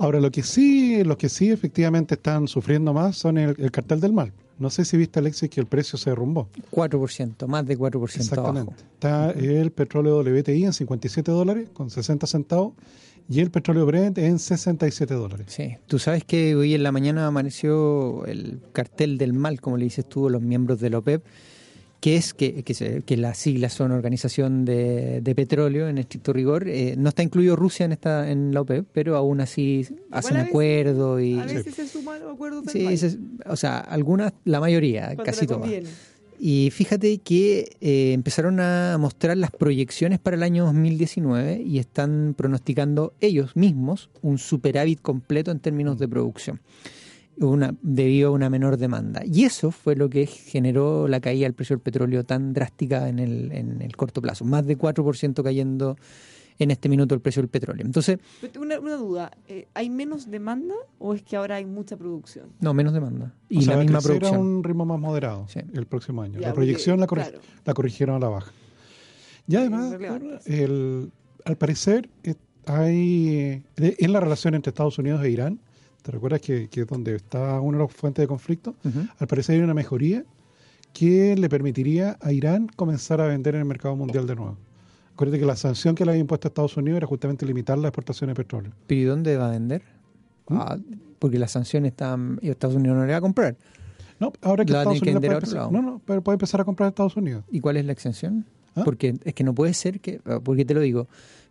Ahora, lo que sí, lo que sí efectivamente están sufriendo más son el, el cartel del mal. No sé si viste, Alexis, que el precio se derrumbó. 4%, más de 4% Exactamente. abajo. Está el petróleo WTI en 57 dólares con 60 centavos y el petróleo Brent en 67 dólares. Sí, tú sabes que hoy en la mañana amaneció el cartel del mal, como le dices tú, los miembros de la OPEP, que es que, que, se- que las siglas son Organización de, de Petróleo en estricto rigor. Eh, no está incluido Rusia en esta en la OPEP, pero aún así hacen a veces- acuerdo y A veces se suman los acuerdos del sí, se- o sea, algunas, la mayoría, cuando casi todas. Y fíjate que eh, empezaron a mostrar las proyecciones para el año 2019 y están pronosticando ellos mismos un superávit completo en términos de producción, una, debido a una menor demanda. Y eso fue lo que generó la caída del precio del petróleo tan drástica en el, en el corto plazo, más de 4% cayendo en este minuto el precio del petróleo. Entonces, Una, una duda, eh, ¿hay menos demanda o es que ahora hay mucha producción? no, menos demanda. Y o sea, la misma crecer a producción. un ritmo más moderado Sí. el próximo año. Ya, la porque, proyección la, corri- claro. la corrigieron a la baja. Y además, el, al parecer, eh, hay eh, en la relación entre Estados Unidos e Irán, ¿te recuerdas que, que es donde está una de las fuentes de conflicto? Al parecer hay una mejoría que le permitiría a Irán comenzar a vender en el mercado mundial de nuevo. Acuérdate que la sanción que le había impuesto a Estados Unidos era justamente limitar la exportación de petróleo. ¿Pero y dónde va a vender? ¿Mm? Ah, porque las sanciones están... y Estados Unidos no le va a comprar. No, ahora que La Estados que Unidos puede empezar, lado. no, no, pero puede empezar a comprar a Estados Unidos. ¿Y cuál es la exención? ¿Ah? Porque es que no puede ser que, ah, porque te lo digo,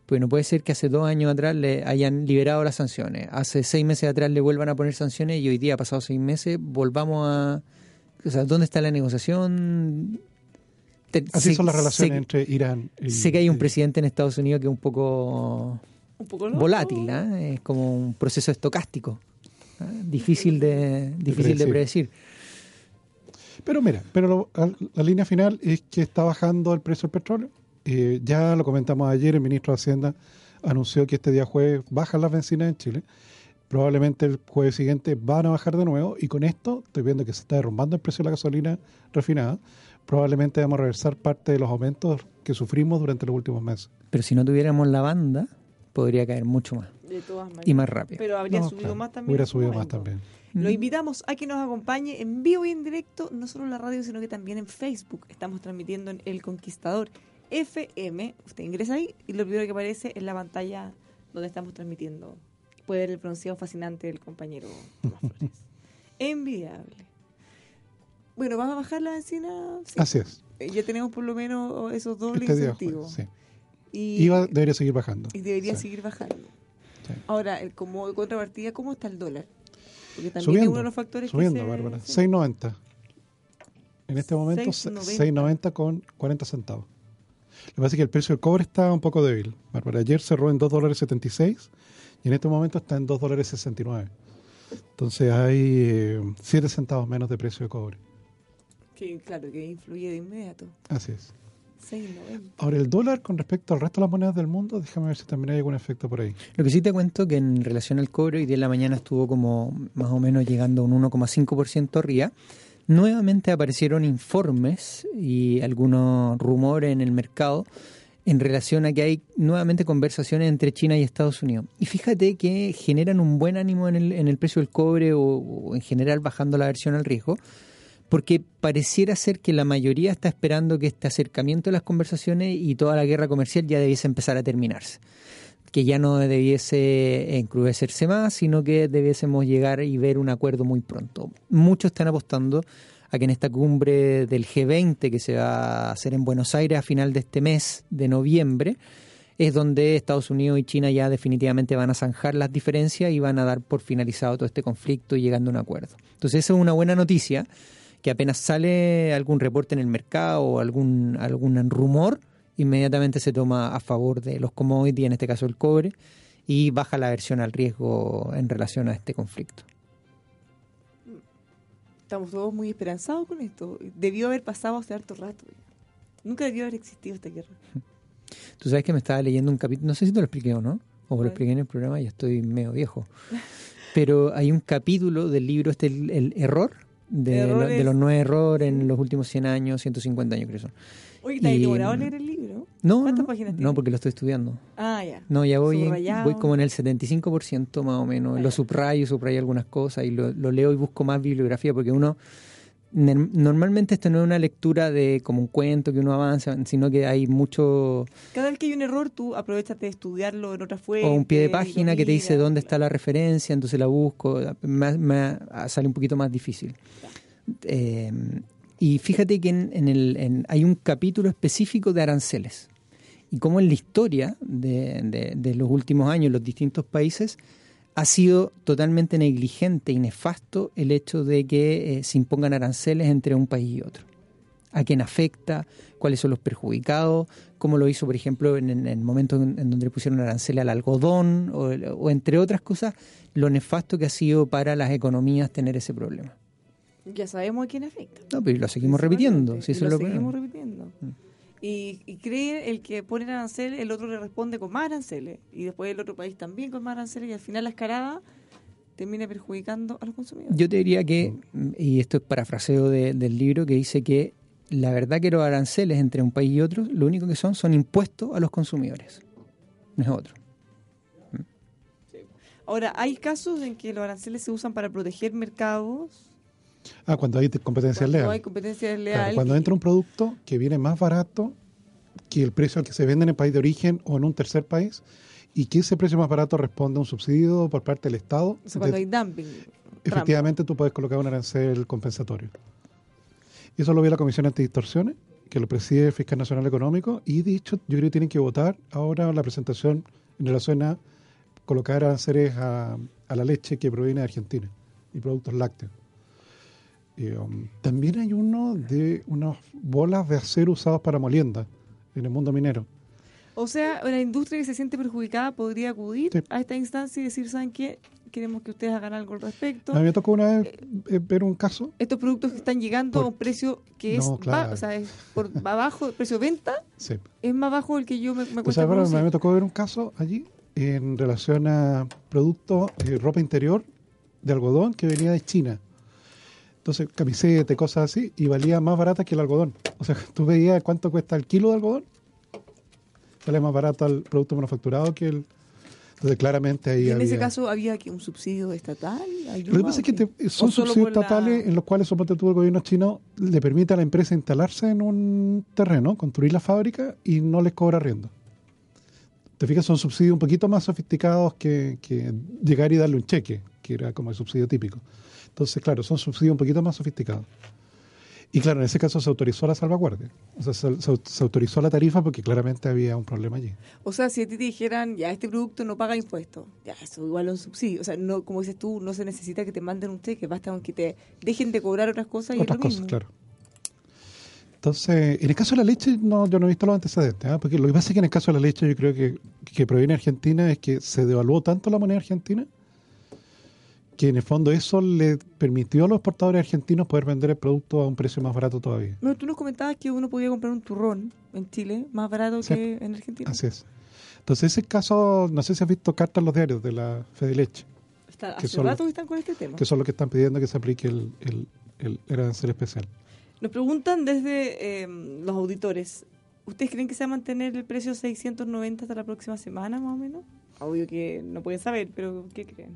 porque no puede ser que hace dos años atrás le hayan liberado las sanciones, hace seis meses atrás le vuelvan a poner sanciones y hoy día, pasados seis meses, volvamos a... O sea, ¿dónde está la negociación? Te- Así sé- son las relaciones sé- entre Irán y... Sé que hay un presidente en Estados Unidos que es un poco Un poco volátil, ¿ah? es como un proceso estocástico, ¿ah? difícil de difícil de predecir. predecir. Pero mira, pero lo- la línea final es que está bajando el precio del petróleo. Eh, ya lo comentamos ayer, el ministro de Hacienda anunció que este día jueves bajan las bencinas en Chile. Probablemente el jueves siguiente van a bajar de nuevo y con esto estoy viendo que se está derrumbando el precio de la gasolina refinada. Probablemente vamos a reversar parte de los aumentos que sufrimos durante los últimos meses. Pero si no tuviéramos la banda, podría caer mucho más De todas maneras. y más rápido. Pero habría No, subido claro, más también. Hubiera subido más también. Lo Mm. invitamos a que nos acompañe en vivo y en directo, no solo en la radio, sino que también en Facebook. Estamos transmitiendo en El Conquistador FM. Usted ingresa ahí y lo primero que aparece es la pantalla donde estamos transmitiendo. Puede ver el pronunciado fascinante del compañero Tomás Flores. Envidiable. Bueno, ¿vamos a bajar la benzina? Sí. Así es. Eh, Ya tenemos por lo menos esos dobles Este incentivos. sí. Y, Iba, debería seguir bajando. y debería Sí. seguir bajando. Ahora, el- como contrapartida, ¿cómo está el dólar? Porque también es Subiendo, uno de los factores subiendo, que se... Bárbara. sí. 6.90. En este momento, 6.90. 6.90 con 40 centavos. Lo que pasa es que el precio del cobre está un poco débil. Bárbara, ayer cerró en 2 dólares 76 y en este momento está en 2 dólares 69. Entonces hay 7 centavos menos de precio de cobre. Que, claro, que influye de inmediato. Así es. 6.90. Ahora, el dólar con respecto al resto de las monedas del mundo, déjame ver si también hay algún efecto por ahí. Lo que sí te cuento que en relación al cobre, hoy día en la mañana estuvo como más o menos llegando a un 1,5% arriba. Nuevamente aparecieron informes y algunos rumores en el mercado en relación a que hay nuevamente conversaciones entre China y Estados Unidos. Y fíjate que generan un buen ánimo en el, en el precio del cobre o, en general bajando la versión al riesgo, porque pareciera ser que la mayoría está esperando que este acercamiento de las conversaciones y toda la guerra comercial ya debiese empezar a terminarse que ya no debiese encrudecerse más, sino que debiésemos llegar y ver un acuerdo muy pronto. Muchos están apostando a que en esta cumbre del G20 que se va a hacer en Buenos Aires a final de este mes de noviembre, es donde Estados Unidos y China ya definitivamente van a zanjar las diferencias y van a dar por finalizado todo este conflicto y llegando a un acuerdo. Entonces, esa es una buena noticia, que apenas sale algún reporte en el mercado o algún, algún rumor, inmediatamente se toma a favor de los commodities, en este caso el cobre, y baja la aversión al riesgo en relación a este conflicto. Estamos todos muy esperanzados con esto. Debió haber pasado hace harto rato. Nunca debió haber existido esta guerra. Tú sabes que me estaba leyendo un capítulo, no sé si te lo expliqué o no, o lo expliqué en el programa, ya estoy medio viejo. Pero hay un capítulo del libro, este, el, el error, de, lo- de Errores. los nueve errores en los últimos 100 años, 150 años creo que son. Oye, ¿te has en leer el libro? No, ¿Cuántas no, páginas no, tiene? porque lo estoy estudiando. Ah, ya. No, ya voy, en- voy como en el 75% más o menos. Ah, Lo subrayo, subrayo algunas cosas y lo, lo leo y busco más bibliografía porque uno... Normalmente esto no es una lectura de como un cuento que uno avanza, sino que hay mucho Cada vez que hay un error, tú aprovechas de estudiarlo en otra fuente. o un pie de página que te dice dónde está la referencia, entonces la busco, me, me sale un poquito más difícil. Eh, y fíjate que en, en el, en- hay un capítulo específico de aranceles y cómo en la historia de, los últimos años los distintos países ha sido totalmente negligente y nefasto el hecho de que eh, se impongan aranceles entre un país y otro. A quién afecta, cuáles son los perjudicados, cómo lo hizo, por ejemplo, en, el momento en, en donde pusieron arancel al algodón, o entre otras cosas, lo nefasto que ha sido para las economías tener ese problema. Ya sabemos a quién afecta. No, pero lo seguimos repitiendo. Si eso lo lo seguimos repitiendo. Mm. Y, y cree el que pone aranceles, el otro le responde con más aranceles. Y después el otro país también con más aranceles. Y al final la escalada termina perjudicando a los consumidores. Yo te diría que, y esto es parafraseo de- del libro, que dice que la verdad que los aranceles entre un país y otro, lo único que son son impuestos a los consumidores. No es otro. Ahora, hay casos en que los aranceles se usan para proteger mercados. Ah, cuando hay competencia Cuando leal. hay competencia Claro, desleal. cuando entra un producto que viene más barato que el precio al que se vende en el país de origen o en un tercer país y que ese precio más barato responde a un subsidio por parte del Estado, o sea, cuando hay dumping. efectivamente tú puedes colocar un arancel compensatorio. Eso lo vio la Comisión Antidistorsiones, que lo preside el Fiscal Nacional Económico, y dicho, yo creo que tienen que votar ahora la presentación en relación a colocar aranceles a, a la leche que proviene de Argentina y productos lácteos. Eh, um, también hay uno de unas bolas de acero usadas para molienda en el mundo minero. O sea, una industria que se siente perjudicada podría acudir Sí. a esta instancia y decir, ¿saben qué? Queremos que ustedes hagan algo al respecto. Me tocó una vez eh, ver un caso, Estos productos que están llegando Por- a un precio que es, No, claro. o sea, es por abajo, el precio de venta sí, es más bajo del que yo me, me cuesta Álvaro, a mí producir. me tocó ver un caso allí en relación a productos, eh, ropa interior de algodón que venía de China. Entonces, camiseta, y cosas así, y valía más barata que el algodón. O sea, tú veías cuánto cuesta el kilo de algodón, sale más barato el producto manufacturado que el... Entonces, claramente ahí Y en había... ese caso había que un subsidio estatal. Lo que pasa es que te- son subsidios estatales en los cuales, suponte tú, el gobierno chino le permite a la empresa instalarse en un terreno, construir la fábrica y no les cobra arriendo. Te fijas, son subsidios un poquito más sofisticados que, que llegar y darle un cheque, que era como el subsidio típico. Entonces, claro, son subsidios un poquito más sofisticados. Y claro, en ese caso se autorizó la salvaguardia. O sea, se, se- se autorizó la tarifa porque claramente había un problema allí. O sea, si a ti te dijeran, ya, este producto no paga impuestos, ya, eso igual es un subsidio. O sea, no, como dices tú, no se necesita que te manden un cheque, basta con que te dejen de cobrar otras cosas y otras es lo cosas, mismo. claro. Entonces, en el caso de la leche, no, yo no he visto los antecedentes, ¿ah? porque lo que pasa es que en el caso de la leche, yo creo que, que proviene de Argentina es que se devaluó tanto la moneda argentina que en el fondo eso le permitió a los exportadores argentinos poder vender el producto a un precio más barato todavía. No, tú nos comentabas que uno podía comprar un turrón en Chile más barato Sí. que en Argentina. Así es. Entonces, ese caso, no sé si has visto cartas en los diarios de la Fede Leche, Está, que hace son rato los- que están con este tema. que son los que están pidiendo que se aplique el, el, el, el arancel especial. Nos preguntan desde eh, los auditores, ¿ustedes creen que se va a mantener el precio 690 hasta la próxima semana más o menos? Obvio que no pueden saber, pero ¿qué creen?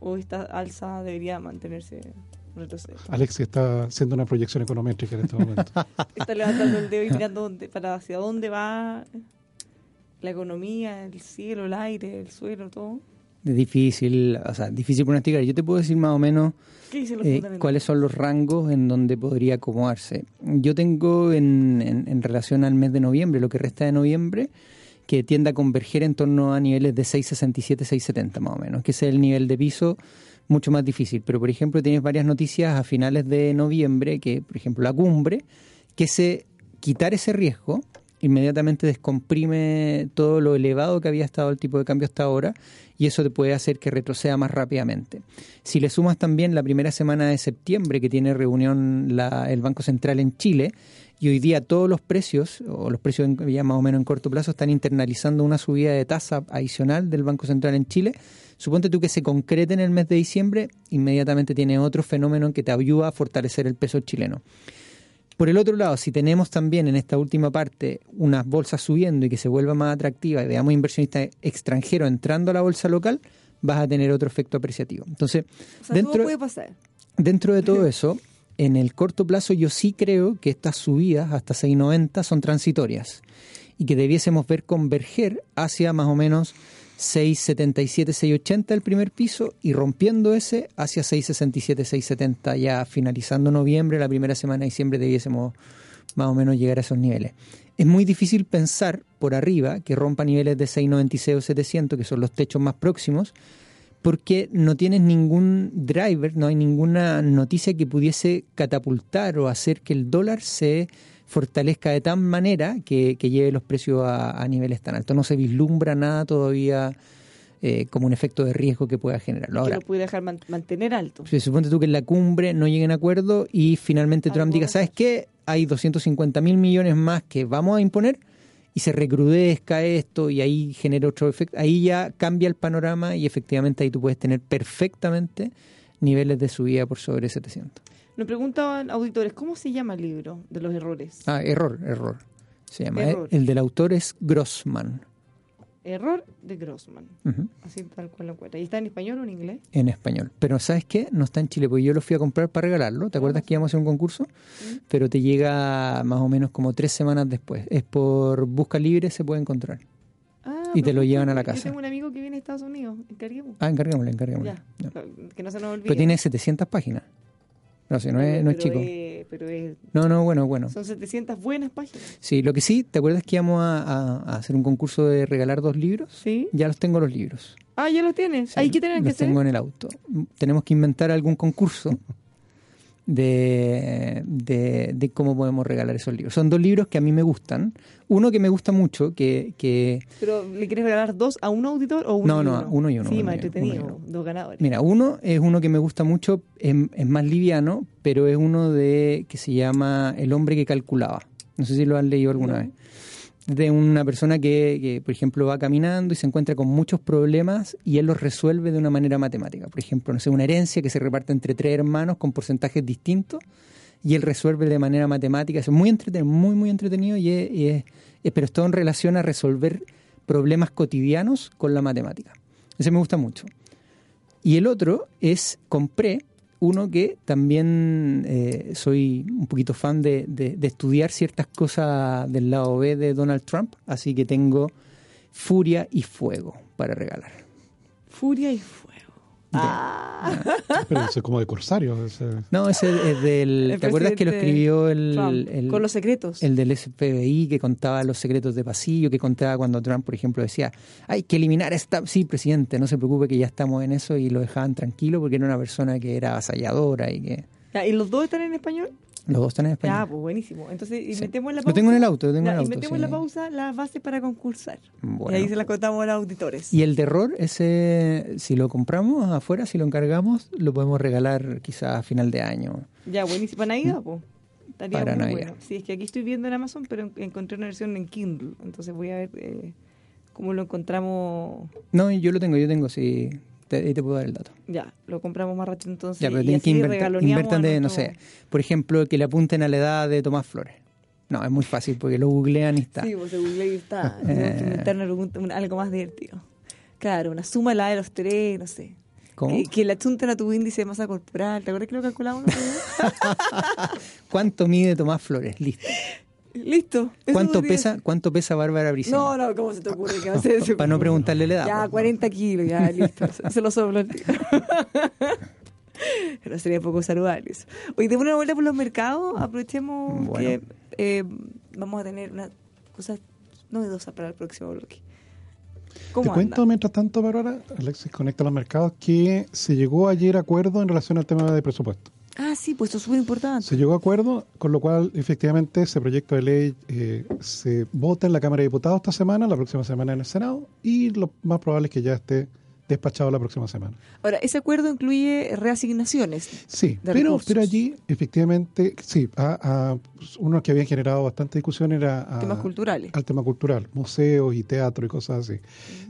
¿O esta alza debería mantenerse un retroceso? Alexi está haciendo una proyección econométrica en este momento. Está levantando el dedo y mirando dónde, para hacia dónde va la economía, el cielo, el aire, el suelo, todo. Es difícil, o sea, difícil pronosticar. Yo te puedo decir más o menos ¿Qué dicen los eh, cuáles son los rangos en donde podría acomodarse. Yo tengo en, en- en relación al mes de noviembre, lo que resta de noviembre, que tiende a converger en torno a niveles de 6,67, 6,70 más o menos, que es el nivel de piso mucho más difícil. Pero, por ejemplo, tienes varias noticias a finales de noviembre, que, por ejemplo, la cumbre, que se quitar ese riesgo inmediatamente descomprime todo lo elevado que había estado el tipo de cambio hasta ahora y eso te puede hacer que retroceda más rápidamente. Si le sumas también la primera semana de septiembre que tiene reunión la, el Banco Central en Chile y hoy día todos los precios, o los precios ya más o menos en corto plazo, están internalizando una subida de tasa adicional del Banco Central en Chile, suponte tú que se concrete en el mes de diciembre, inmediatamente tiene otro fenómeno que te ayuda a fortalecer el peso chileno. Por el otro lado, si tenemos también en esta última parte unas bolsas subiendo y que se vuelva más atractiva y veamos inversionistas extranjeros entrando a la bolsa local, vas a tener otro efecto apreciativo. Entonces, dentro, dentro de todo eso, en el corto plazo yo sí creo que estas subidas hasta 6.90 son transitorias y que debiésemos ver converger hacia más o menos 677, 680 el primer piso y rompiendo ese hacia 667, 670 ya finalizando noviembre, la primera semana de diciembre debiésemos más o menos llegar a esos niveles. Es muy difícil pensar por arriba que rompa niveles de 696 o 700, que son los techos más próximos, porque no tienes ningún driver, no hay ninguna noticia que pudiese catapultar o hacer que el dólar se fortalezca de tal manera que, lleve los precios a, niveles tan altos. No se vislumbra nada todavía eh, como un efecto de riesgo que pueda generar. Ahora, que lo puede dejar mantener alto. Se supone tú que en la cumbre no lleguen a acuerdo y finalmente Trump diga, ¿sabes qué? Hay 250 mil millones más que vamos a imponer y se recrudezca esto y ahí genera otro efecto. Ahí ya cambia el panorama y efectivamente ahí tú puedes tener perfectamente niveles de subida por sobre 700. Me preguntaban auditores, ¿cómo se llama el libro de los errores? Ah, error, error. Se llama. El del autor es Grossman. Error de Grossman. Así tal cual lo encuentra. ¿Y está en español o en inglés? En español. Pero ¿sabes qué? No está en Chile, porque yo lo fui a comprar para regalarlo. ¿Te acuerdas que íbamos a hacer un concurso? Pero te llega más o menos como tres semanas después. Es por Busca Libre, se puede encontrar. Ah, y te lo llevan a la casa. Yo tengo un amigo que viene a Estados Unidos. Encarguemos. Ah, encarguémosle, encarguémosle. Ya. Que no se nos olvide. Pero tiene 700 páginas. No, sí, no es, no es chico. Pero es, no, no, bueno, bueno. Son 700 buenas páginas. Sí, lo que sí, ¿te acuerdas que íbamos a, hacer un concurso de regalar dos libros? Sí. Ya los tengo los libros. Ah, ya los tienes. Sí, ¿Qué tienen que hacer? Los tengo en el auto. Tenemos que inventar algún concurso de, de, cómo podemos regalar esos libros. Son dos libros que a mí me gustan. Uno que me gusta mucho, que... que ¿Pero le quieres regalar dos a un auditor o uno No, no, uno y uno. Sí, más entretenido, dos ganadores. Mira, uno es uno que me gusta mucho, es, es, más liviano, pero es uno de que se llama El hombre que calculaba. No sé si lo han leído alguna vez de una persona que, por ejemplo, va caminando y se encuentra con muchos problemas y él los resuelve de una manera matemática. Por ejemplo, no sé, una herencia que se reparte entre tres hermanos con porcentajes distintos y él resuelve de manera matemática. es muy entretenido, muy, muy entretenido y es, pero es todo en relación a resolver problemas cotidianos con la matemática. Ese me gusta mucho. Y el otro es Compré, uno que también eh, soy un poquito fan de, de, estudiar ciertas cosas del lado B de Donald Trump, así que tengo Furia y Fuego para regalar. Furia y Fuego. Ah. Pero eso es como de corsario. No, ese es del. ¿Te acuerdas que lo escribió el, Con los secretos. El del SPBI que contaba los secretos de pasillo, que contaba cuando Trump, por ejemplo, decía: hay que eliminar esta. Sí, presidente, no se preocupe que ya estamos en eso y lo dejaban tranquilo porque era una persona que era avasalladora y que. ¿Y los dos están en español? Los dos están en español. Ah, pues buenísimo. Entonces, metemos en la pausa. Lo tengo en el auto, lo tengo en el auto. Y metemos en la pausa las bases para concursar. Y ahí se las contamos a los auditores. Y el de error, ese, si lo compramos afuera, si lo encargamos, lo podemos regalar quizás a final de año. Ya, buenísimo. ¿Para Navidad, pues? Estaría para muy Navidad. Sí, es que aquí estoy viendo en Amazon, pero encontré una versión en Kindle. Entonces voy a ver eh, cómo lo encontramos. No, yo lo tengo, yo tengo, sí ahí te puedo dar el dato. Ya, lo compramos más rápido entonces. Ya, pero tienen que invertir, de, no sé, por ejemplo, que le apunten a la edad de Tomás Flores. No, es muy fácil porque lo googlean y está. Sí, pues se googlea y está. Inventarnos algo más divertido. Claro, una suma la de los tres, no sé. ¿Cómo? Que, le apunten a tu índice de masa corporal. ¿Te acuerdas que lo calculamos? ¿Cuánto mide Tomás Flores? Listo. Listo. ¿Cuánto pesa, ¿Cuánto pesa Bárbara Briceño? No, no, ¿cómo se te ocurre que va a ser Para no preguntarle la edad. Ya, 40 kilos, ya, listo. se lo soplo. Pero sería poco saludable eso. Hoy de una vuelta por los mercados, aprovechemos que eh, vamos a tener una cosa novedosa para el próximo bloque. Te cuento mientras tanto, Bárbara, Alexis conecta los mercados, que se llegó ayer a acuerdo en relación al tema de presupuesto. Ah, sí, pues esto es súper importante. Se llegó a acuerdo, con lo cual efectivamente ese proyecto de ley eh, se vota en la Cámara de Diputados esta semana, la próxima semana en el Senado y lo más probable es que ya esté despachado la próxima semana. Ahora, ese acuerdo incluye reasignaciones. Sí, pero, pero allí efectivamente, sí, a, a uno que había generado bastante discusión era a, temas culturales. al tema cultural, museos y teatro y cosas así.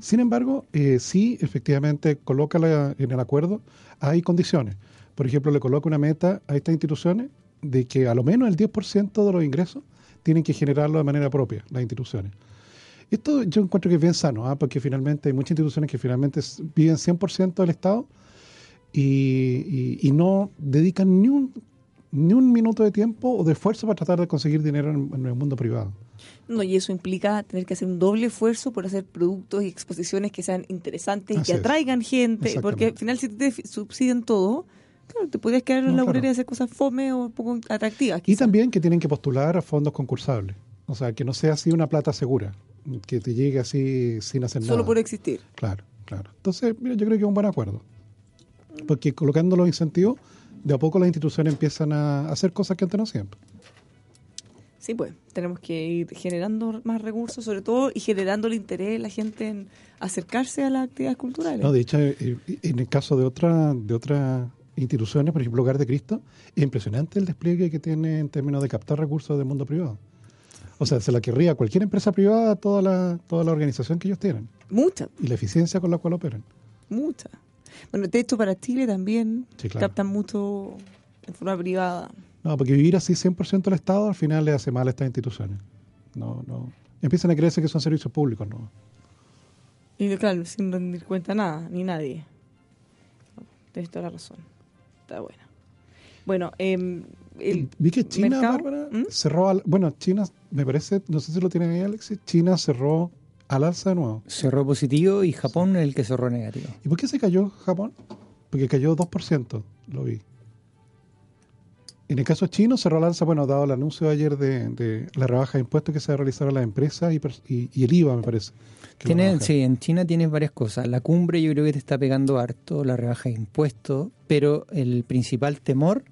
Sin embargo, eh, sí, efectivamente, coloca la- en el acuerdo, hay condiciones. Por ejemplo, le coloca una meta a estas instituciones de que a lo menos el 10% de los ingresos tienen que generarlo de manera propia, las instituciones. Esto yo encuentro que es bien sano, ¿ah? porque finalmente hay muchas instituciones que finalmente viven 100% del Estado y, y- y no dedican ni un, ni un minuto de tiempo o de esfuerzo para tratar de conseguir dinero en, en el mundo privado. No, y eso implica tener que hacer un doble esfuerzo por hacer productos y exposiciones que sean interesantes y que atraigan gente, porque al final si te subsidian todo, claro, te podrías quedar en No, la claro. y hacer cosas fome o poco atractivas. Y también que tienen que postular a fondos concursables. O sea, que no sea así una plata segura, que te llegue así sin hacer nada. Solo por existir. Claro, claro. Entonces, mira, yo creo que es un buen acuerdo. Porque colocando los incentivos, de a poco las instituciones empiezan a hacer cosas que antes no hacían. Sí, pues, tenemos que ir generando más recursos, sobre todo, y generando el interés de la gente en acercarse a las actividades culturales. No, de hecho, eh, en el caso de otra, de otras instituciones, por ejemplo, Hogar de Cristo, es impresionante el despliegue que tiene en términos de captar recursos del mundo privado. O sea, se la querría cualquier empresa privada, toda la, toda la organización que ellos tienen Mucha, y la eficiencia con la cual operan. mucha. Bueno, de hecho, para Chile también Sí, claro. captan mucho en forma privada. No, porque vivir así 100% el Estado al final le hace mal a estas instituciones. No, no. Empiezan a creerse que son servicios públicos, ¿no? Y claro, sin rendir cuenta nada, ni nadie. Tienes toda la razón. Está buena. Bueno, eh, el Vi que China, mercado- Bárbara, ¿Mm? cerró, al- bueno, China, me parece, no sé si lo tienen ahí, Alexis, China cerró al alza de nuevo. Cerró positivo y Japón el que cerró negativo. ¿Y por qué se cayó Japón? Porque cayó 2%, lo vi. En el caso chino cerró al alza, bueno, dado el anuncio de ayer de, de la rebaja de impuestos que se va a realizar a las empresas y, y- y el IVA, me parece. Tiene, sí, en China tienes varias cosas. La cumbre yo creo que te está pegando harto, la rebaja de impuestos, pero el principal temor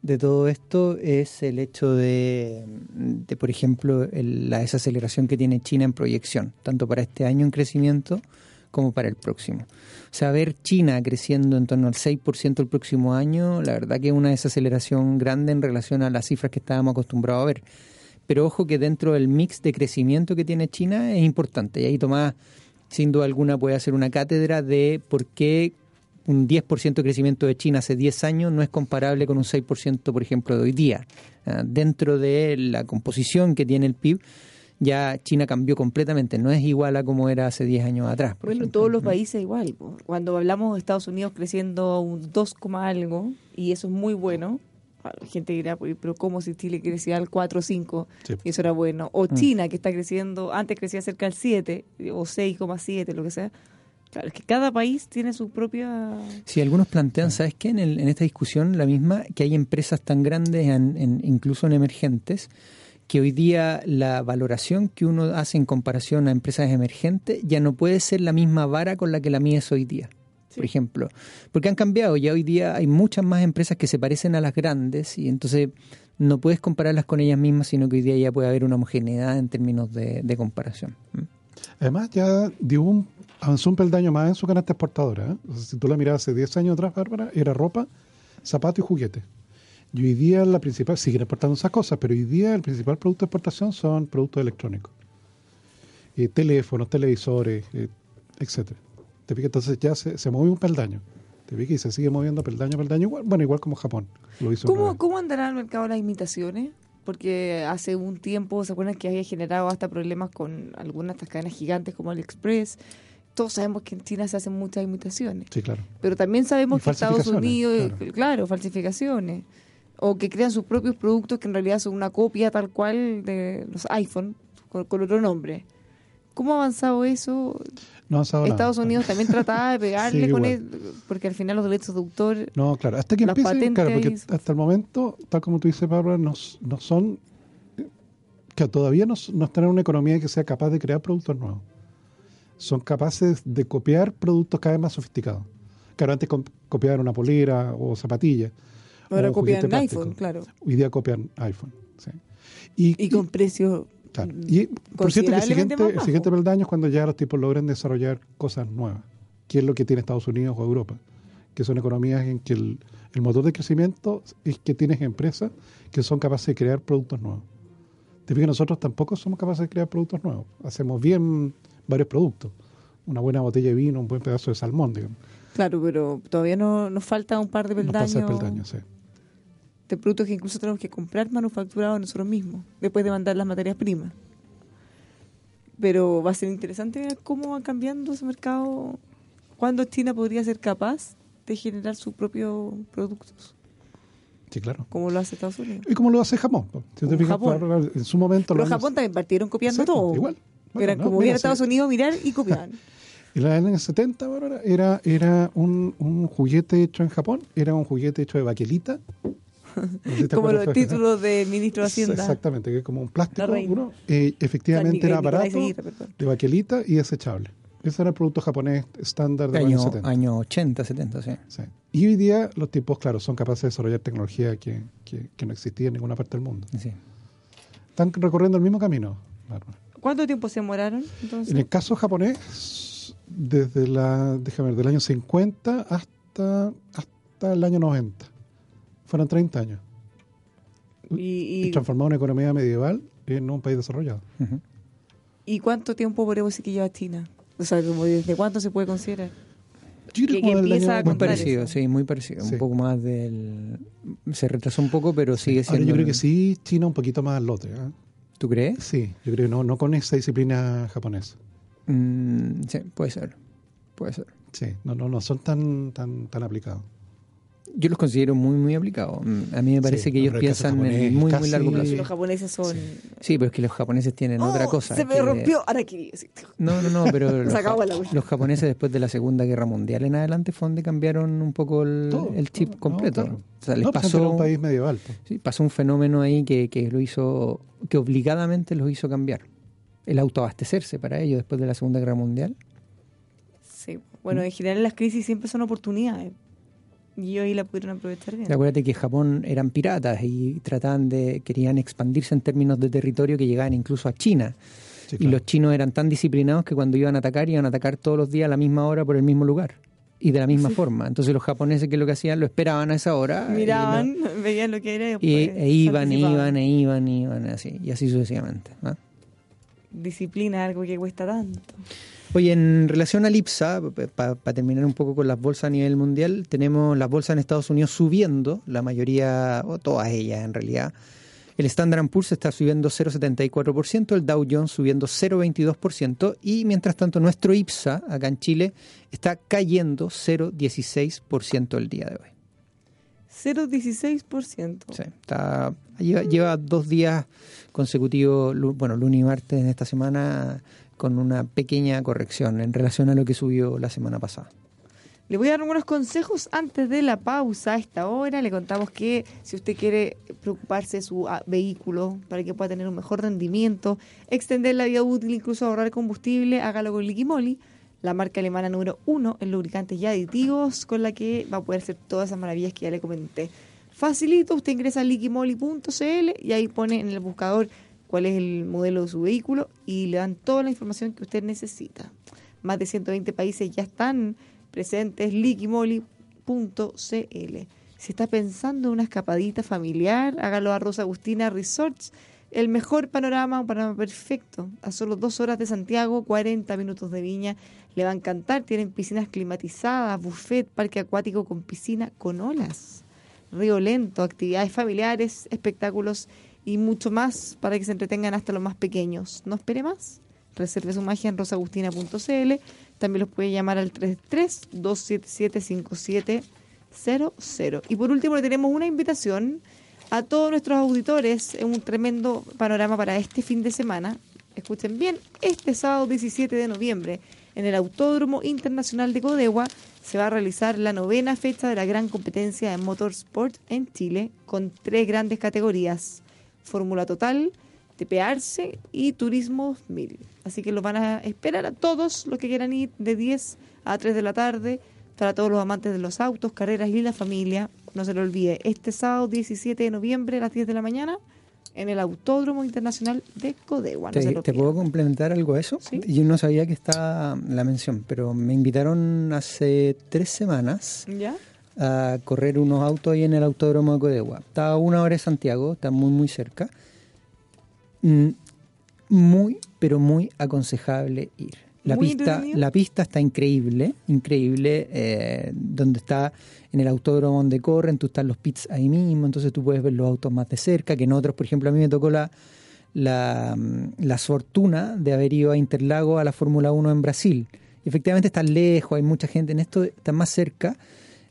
de todo esto es el hecho de, de, por ejemplo, el- la desaceleración que tiene China en proyección, tanto para este año en crecimiento como para el próximo. O sea, ver China creciendo en torno al 6% el próximo año, la verdad que es una desaceleración grande en relación a las cifras que estábamos acostumbrados a ver. Pero ojo que dentro del mix de crecimiento que tiene China es importante. Y ahí Tomás, sin duda alguna, puede hacer una cátedra de por qué un 10% de crecimiento de China hace 10 años no es comparable con un 6%, por ejemplo, de hoy día. Ah, Dentro de la composición que tiene el PIB, ya China cambió completamente. No es igual a como era hace 10 años atrás. por Bueno, ejemplo. todos los países igual. Cuando hablamos de Estados Unidos creciendo un 2, coma algo, y eso es muy bueno, gente dirá, "Oye, pero ¿cómo si Chile crecía al 4 o 5? Sí. Y eso era bueno. O Mm. China, que está creciendo, antes crecía cerca del 7, o 6,7, lo que sea. Claro, es que cada país tiene su propia... Sí, algunos plantean, ¿sabes qué? En, el- en esta discusión, la misma, que hay empresas tan grandes, en- en- incluso en emergentes, que hoy día la valoración que uno hace en comparación a empresas emergentes ya no puede ser la misma vara con la que la mía es hoy día. Por ejemplo, porque han cambiado, ya hoy día hay muchas más empresas que se parecen a las grandes y entonces no puedes compararlas con ellas mismas, sino que hoy día ya puede haber una homogeneidad en términos de, de comparación. Además, ya dio un, avanzó un peldaño más en su canasta exportadora. ¿eh? O sea, si tú la mirabas hace 10 años atrás, Bárbara, era ropa, zapato y juguete. Y hoy día la principal, siguen exportando esas cosas, pero hoy día el principal producto de exportación son productos electrónicos. Eh, teléfonos, televisores, eh, etcétera. ¿Te fijas? Entonces ya se, se movió un peldaño. ¿Te fijas? Y se sigue moviendo peldaño a peldaño, igual, bueno, igual como Japón lo hizo. ¿Cómo, ¿Cómo andará el mercado de las imitaciones? Porque hace un tiempo, ¿se acuerdan que había generado hasta problemas con algunas de estas cadenas gigantes como AliExpress? Todos sabemos que en China se hacen muchas imitaciones. Sí, claro. Pero también sabemos Y que Estados Unidos, claro. claro. falsificaciones. O que crean sus propios productos que en realidad son una copia tal cual de los iPhone con, con otro nombre. ¿Cómo ha avanzado eso? No nada. Estados Unidos también trataba de pegarle Sí, con él, porque al final los derechos de autor No, claro, hasta que empiecen, claro, porque hasta el momento, tal como tú dices, Bárbara, no, no son, que todavía no, no están en una economía que sea capaz de crear productos nuevos. Son capaces de copiar productos cada vez más sofisticados. Claro, antes copiaban una polera o zapatillas. Ahora un copian iPhone, claro. Hoy día copian iPhone. sí. Y, Y con precios claro. Y, por cierto, que el siguiente, el siguiente peldaño es cuando ya los tipos logran desarrollar cosas nuevas, que es lo que tiene Estados Unidos o Europa, que son economías en que el, el motor de crecimiento es que tienes empresas que son capaces de crear productos nuevos. Te fijas, nosotros tampoco somos capaces de crear productos nuevos. Hacemos bien varios productos. Una buena botella de vino, un buen pedazo de salmón, digamos. Claro, pero todavía no, nos falta un par de Nos peldaños, pasa el peldaño, sí. De productos que incluso tenemos que comprar manufacturados nosotros mismos, después de mandar las materias primas. Pero va a ser interesante ver cómo va cambiando ese mercado, cuándo China podría ser capaz de generar sus propios productos, Sí, claro. como lo hace Estados Unidos. Y como lo hace Japón. Si te fijas, Japón. en su momento... Pero los años- Japón también partieron copiando Exacto, todo. igual. Bueno, Eran no, como mira, ir a sí. Estados Unidos, mirar y copiar. En los años 70, Bárbara, era, era un, un juguete hecho en Japón, era un juguete hecho de baquelita. No sé si te como los títulos del ministro de Hacienda. Exactamente, que es como un plástico puro. Eh, efectivamente era barato, de baquelita y desechable. Ese era el producto japonés estándar de los Año, años 70. año 80, 70, sí. Sí. Y hoy día los tipos, claro, son capaces de desarrollar tecnología que, que- que no existía en ninguna parte del mundo. sí. Están recorriendo el mismo camino. ¿Cuánto tiempo se demoraron? Entonces? En el caso japonés, desde la, déjame ver, del año 50 hasta, hasta el año 90. Fueron 30 años. Y, Y y, transformar una economía medieval en un país desarrollado. ¿Y cuánto tiempo podemos decir que lleva China? O sea, como ¿desde cuánto se puede considerar? Yo creo Que- que empieza año- a Muy parecido, eso. sí, muy parecido. Sí. Un poco más del... Se retrasó un poco, pero sigue Ahora siendo... yo creo que sí, China un poquito más al lote. ¿eh? ¿Tú crees? Sí, yo creo que no, no con esa disciplina japonesa. Mm, sí, puede ser. Puede ser. Sí, no, no, no son tan, tan, tan aplicados. Yo los considero muy, muy aplicados. Mm, A mí me parece Sí, que ellos piensan en japonés muy, muy largo Pero plazo. los japoneses son... Sí, pero es que los japoneses tienen ¡Oh! otra cosa. Se me que- rompió. Decir. No, no, no, pero los, ja- la cuestión. los japoneses después de la Segunda Guerra Mundial en adelante fue donde cambiaron un poco el, Todo, el chip todo, completo. no, claro. O sea, les no, pues, era pasó, un país medieval. pues. sí, pasó un fenómeno ahí que, que lo hizo, que obligadamente los hizo cambiar. El autoabastecerse para ellos después de la Segunda Guerra Mundial. Sí. Bueno, en general las crisis siempre son oportunidades. Y ahí la pudieron aprovechar bien. Acuérdate que Japón eran piratas y trataban de, querían expandirse en términos de territorio que llegaban incluso a China. Sí, Y los chinos eran tan disciplinados que cuando iban a atacar, iban a atacar todos los días a la misma hora por el mismo lugar. Y de la misma forma. Entonces los japoneses, ¿qué es lo que hacían? Lo esperaban a esa hora. y Miraban, veían lo que era y, e iban, e iban, e iban, e iban, así. Y así sucesivamente. ¿no? Disciplina, algo que cuesta tanto. Oye, en relación al IPSA, para terminar un poco con las bolsas a nivel mundial, tenemos las bolsas en Estados Unidos subiendo, la mayoría, o todas ellas en realidad. El Standard Poor's está subiendo 0,74%, el Dow Jones subiendo 0,22% y mientras tanto nuestro IPSA acá en Chile está cayendo 0,16% el día de hoy. 0,16%. Sí, está, lleva, lleva dos días consecutivos, bueno, lunes y martes en esta semana, con una pequeña corrección en relación a lo que subió la semana pasada. Le voy a dar algunos consejos antes de la pausa. A esta hora le contamos que si usted quiere preocuparse de su ah, vehículo para que pueda tener un mejor rendimiento, extender la vida útil, incluso ahorrar combustible, hágalo con Liquimoli, la marca alemana número uno en lubricantes y aditivos, con la que va a poder hacer todas esas maravillas que ya le comenté. Facilito, usted ingresa a liquimoli.cl y ahí pone en el buscador cuál es el modelo de su vehículo y le dan toda la información que usted necesita. Más de 120 países ya están presentes, liquimoli.cl. Si está pensando en una escapadita familiar, hágalo a Rosa Agustina Resorts. El mejor panorama, un panorama perfecto. A solo dos horas de Santiago, 40 minutos de Viña. Le va a encantar. Tienen piscinas climatizadas, buffet, parque acuático con piscina con olas, río lento, actividades familiares, espectáculos y mucho más para que se entretengan hasta los más pequeños. No espere más. Reserve su magia en rosagustina.cl. También los puede llamar al 33-277-5700. Y por último, le tenemos una invitación a todos nuestros auditores en un tremendo panorama para este fin de semana. Escuchen bien, este sábado 17 de noviembre, en el Autódromo Internacional de Codegua, se va a realizar la novena fecha de la gran competencia de motorsport en Chile, con tres grandes categorías: Fórmula Total, TPARCE y Turismo 1000. Así que los van a esperar a todos los que quieran ir de 10 a 3 de la tarde, para todos los amantes de los autos, carreras y la familia. no se lo olvide, este sábado 17 de noviembre a las 10 de la mañana en el Autódromo Internacional de Codegua. No ¿Te, puedo complementar algo a eso? Sí. Yo no sabía que estaba la mención, pero me invitaron hace tres semanas ¿Ya? A correr unos autos ahí en el autódromo de Codegua. Está a una hora de Santiago, está muy, muy cerca. Mm, Muy, pero muy aconsejable ir. La Muy pista, la pista está increíble, increíble, eh, donde está en el autódromo donde corren, tú estás los pits ahí mismo, entonces tú puedes ver los autos más de cerca que en otros. Por ejemplo, a mí me tocó la, la, mm, la fortuna de haber ido a Interlago a la Fórmula 1 en Brasil. Y efectivamente está lejos, hay mucha gente en esto, está más cerca.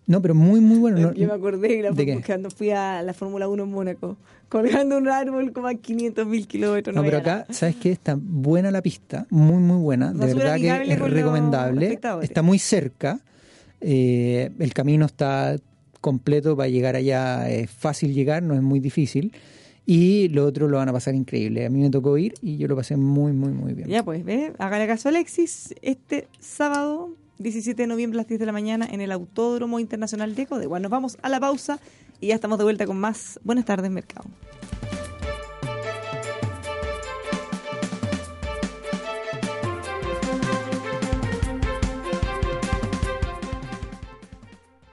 No, pero muy, muy bueno. No- Yo me acordé la ¿De cuando fui a la Fórmula 1 en Mónaco, colgando un árbol como a 500 mil kilómetros. No, pero veía acá, ¿sabes qué? Está buena la pista, muy, muy buena. De verdad que es recomendable. Está muy cerca. eh, el camino está completo para llegar allá. Es fácil llegar, no es muy difícil. Y lo otro lo van a pasar increíble. A mí me tocó ir y yo lo pasé muy, muy, muy bien. Ya pues, ¿ves? Hágale caso a Alexis este sábado 17 de noviembre a las 10 de la mañana en el Autódromo Internacional de Codegua. Nos vamos a la pausa y ya estamos de vuelta con más Buenas tardes, Mercado.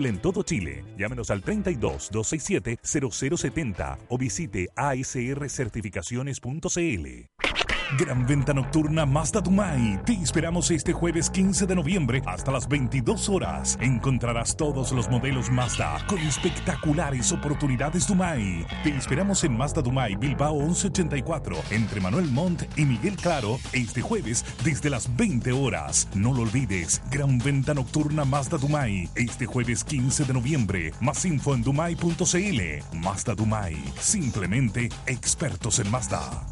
en todo Chile. Llámenos al 32 267 0070 o visite asrcertificaciones.cl. Gran venta nocturna Mazda Dumai. Te esperamos este jueves 15 de noviembre hasta las 22 horas. Encontrarás todos los modelos Mazda con espectaculares oportunidades Dumai. Te esperamos en Mazda Dumai Bilbao 1184 entre Manuel Montt y Miguel Claro este jueves desde las 20 horas. No lo olvides. Gran venta nocturna Mazda Dumai este jueves 15 de noviembre. Más info en dumai.cl. Mazda Dumai. Simplemente expertos en Mazda.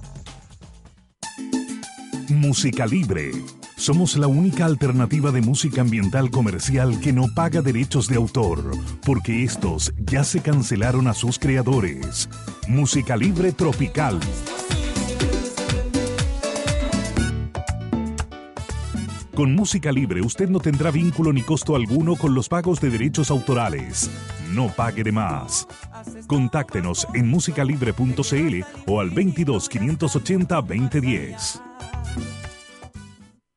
Música Libre. Somos la única alternativa de música ambiental comercial que no paga derechos de autor, porque estos ya se cancelaron a sus creadores. Música Libre Tropical. Con Música Libre usted no tendrá vínculo ni costo alguno con los pagos de derechos autorales. No pague de más. Contáctenos en musicalibre.cl o al 22 580 2010.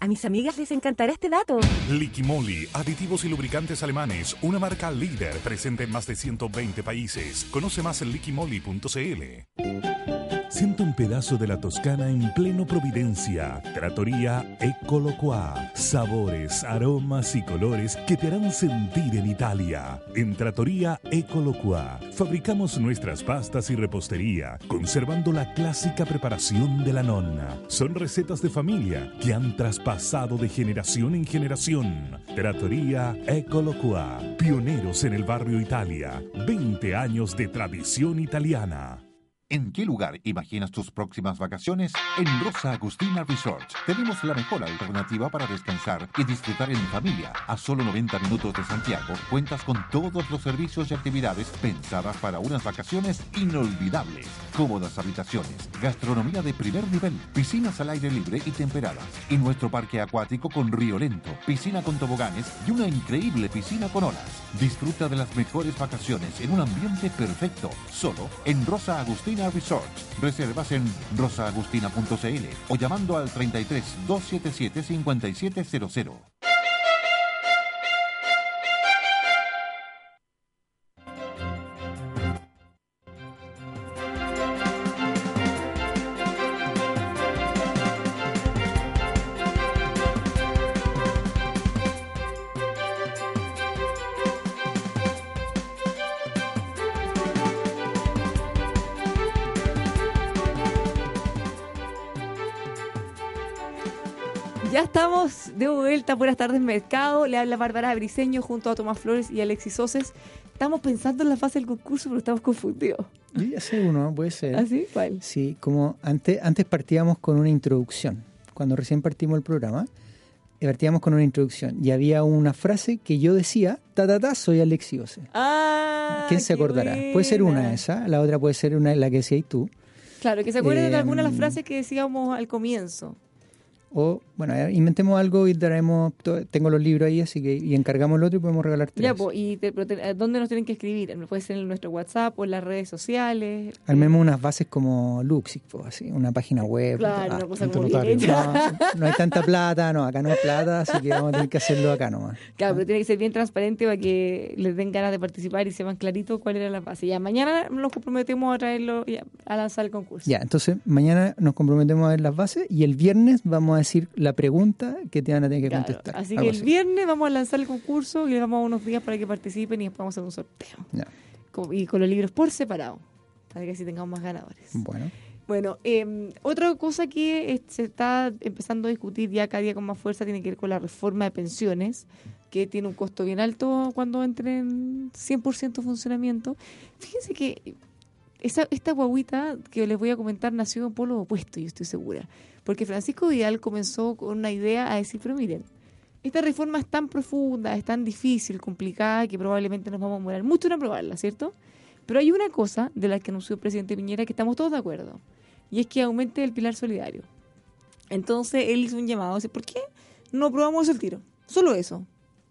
A mis amigas les encantará este dato. Liquimoli, aditivos y lubricantes alemanes, una marca líder presente en más de 120 países. Conoce más en liquimoli.cl. Siente un pedazo de la Toscana en pleno Providencia. Trattoria Ecoloqua. Sabores, aromas y colores que te harán sentir en Italia. En Trattoria Ecoloqua fabricamos nuestras pastas y repostería, conservando la clásica preparación de la nonna. Son recetas de familia que han traspasado de generación en generación. Trattoria Ecoloqua. Pioneros en el barrio Italia. 20 años de tradición italiana. ¿En qué lugar imaginas tus próximas vacaciones? En Rosa Agustina Resort tenemos la mejor alternativa para descansar y disfrutar en familia. A solo 90 minutos de Santiago, cuentas con todos los servicios y actividades pensadas para unas vacaciones inolvidables. Cómodas habitaciones, gastronomía de primer nivel, piscinas al aire libre y temperadas. Y nuestro parque acuático con río lento, piscina con toboganes y una increíble piscina con olas. Disfruta de las mejores vacaciones en un ambiente perfecto, solo en Rosa Agustina Resort. Reservas en rosaagustina.cl o llamando al 33 277 5700. Vuelta. Buenas tardes, Mercado. Le habla Bárbara Briseño junto a Tomás Flores y Alexis Soces. Estamos pensando en la fase del concurso, pero estamos confundidos. Yo ya sé uno, puede ser. ¿Ah, sí? ¿Cuál? Sí, como antes, antes partíamos con una introducción. Cuando recién partimos el programa, eh, partíamos con una introducción. Y había una frase que yo decía, ta ta ta, soy Alexis Ose. Ah, ¿Quién se acordará? Puede ser una esa, la otra puede ser una la que decías tú. Claro, que se acuerden de alguna de las Em, frases que decíamos al comienzo. O, bueno, inventemos algo y traemos, to- tengo los libros ahí, así que, y encargamos el otro y podemos regalar tres. Ya, pues, ¿y te- pero te- dónde nos tienen que escribir? Puede ser en nuestro WhatsApp o en las redes sociales. Armemos unas bases como Luxic, pues, así, una página web. Claro, Ah, una cosa como no, no hay tanta plata, no, acá no hay plata, así que vamos a tener que hacerlo acá nomás. Claro, pero tiene que ser bien transparente para que les den ganas de participar y sepan clarito cuál era la base. Ya, mañana nos comprometemos a traerlo y a, a lanzar el concurso. Ya, entonces mañana nos comprometemos a ver las bases y el viernes vamos a decir la pregunta que te van a tener que Claro, contestar. Así que el viernes vamos a lanzar el concurso y les damos unos días para que participen y después vamos a hacer un sorteo. Y con los libros por separado, para que así tengamos más ganadores. Bueno, Bueno, eh, otra cosa que eh, se está empezando a discutir ya cada día con más fuerza tiene que ver con la reforma de pensiones, que tiene un costo bien alto cuando entre en 100% funcionamiento. Fíjense que esa, esta guaguita que les voy a comentar nació en polo opuesto, yo estoy segura. Porque Francisco Vidal comenzó con una idea a decir, pero miren, esta reforma es tan profunda, es tan difícil, complicada, que probablemente nos vamos a demorar mucho en aprobarla, ¿cierto? Pero hay una cosa de la que anunció el presidente Piñera que estamos todos de acuerdo, y es que aumente el pilar solidario. Entonces él hizo un llamado, dice, ¿por qué no aprobamos eso el tiro? Solo eso.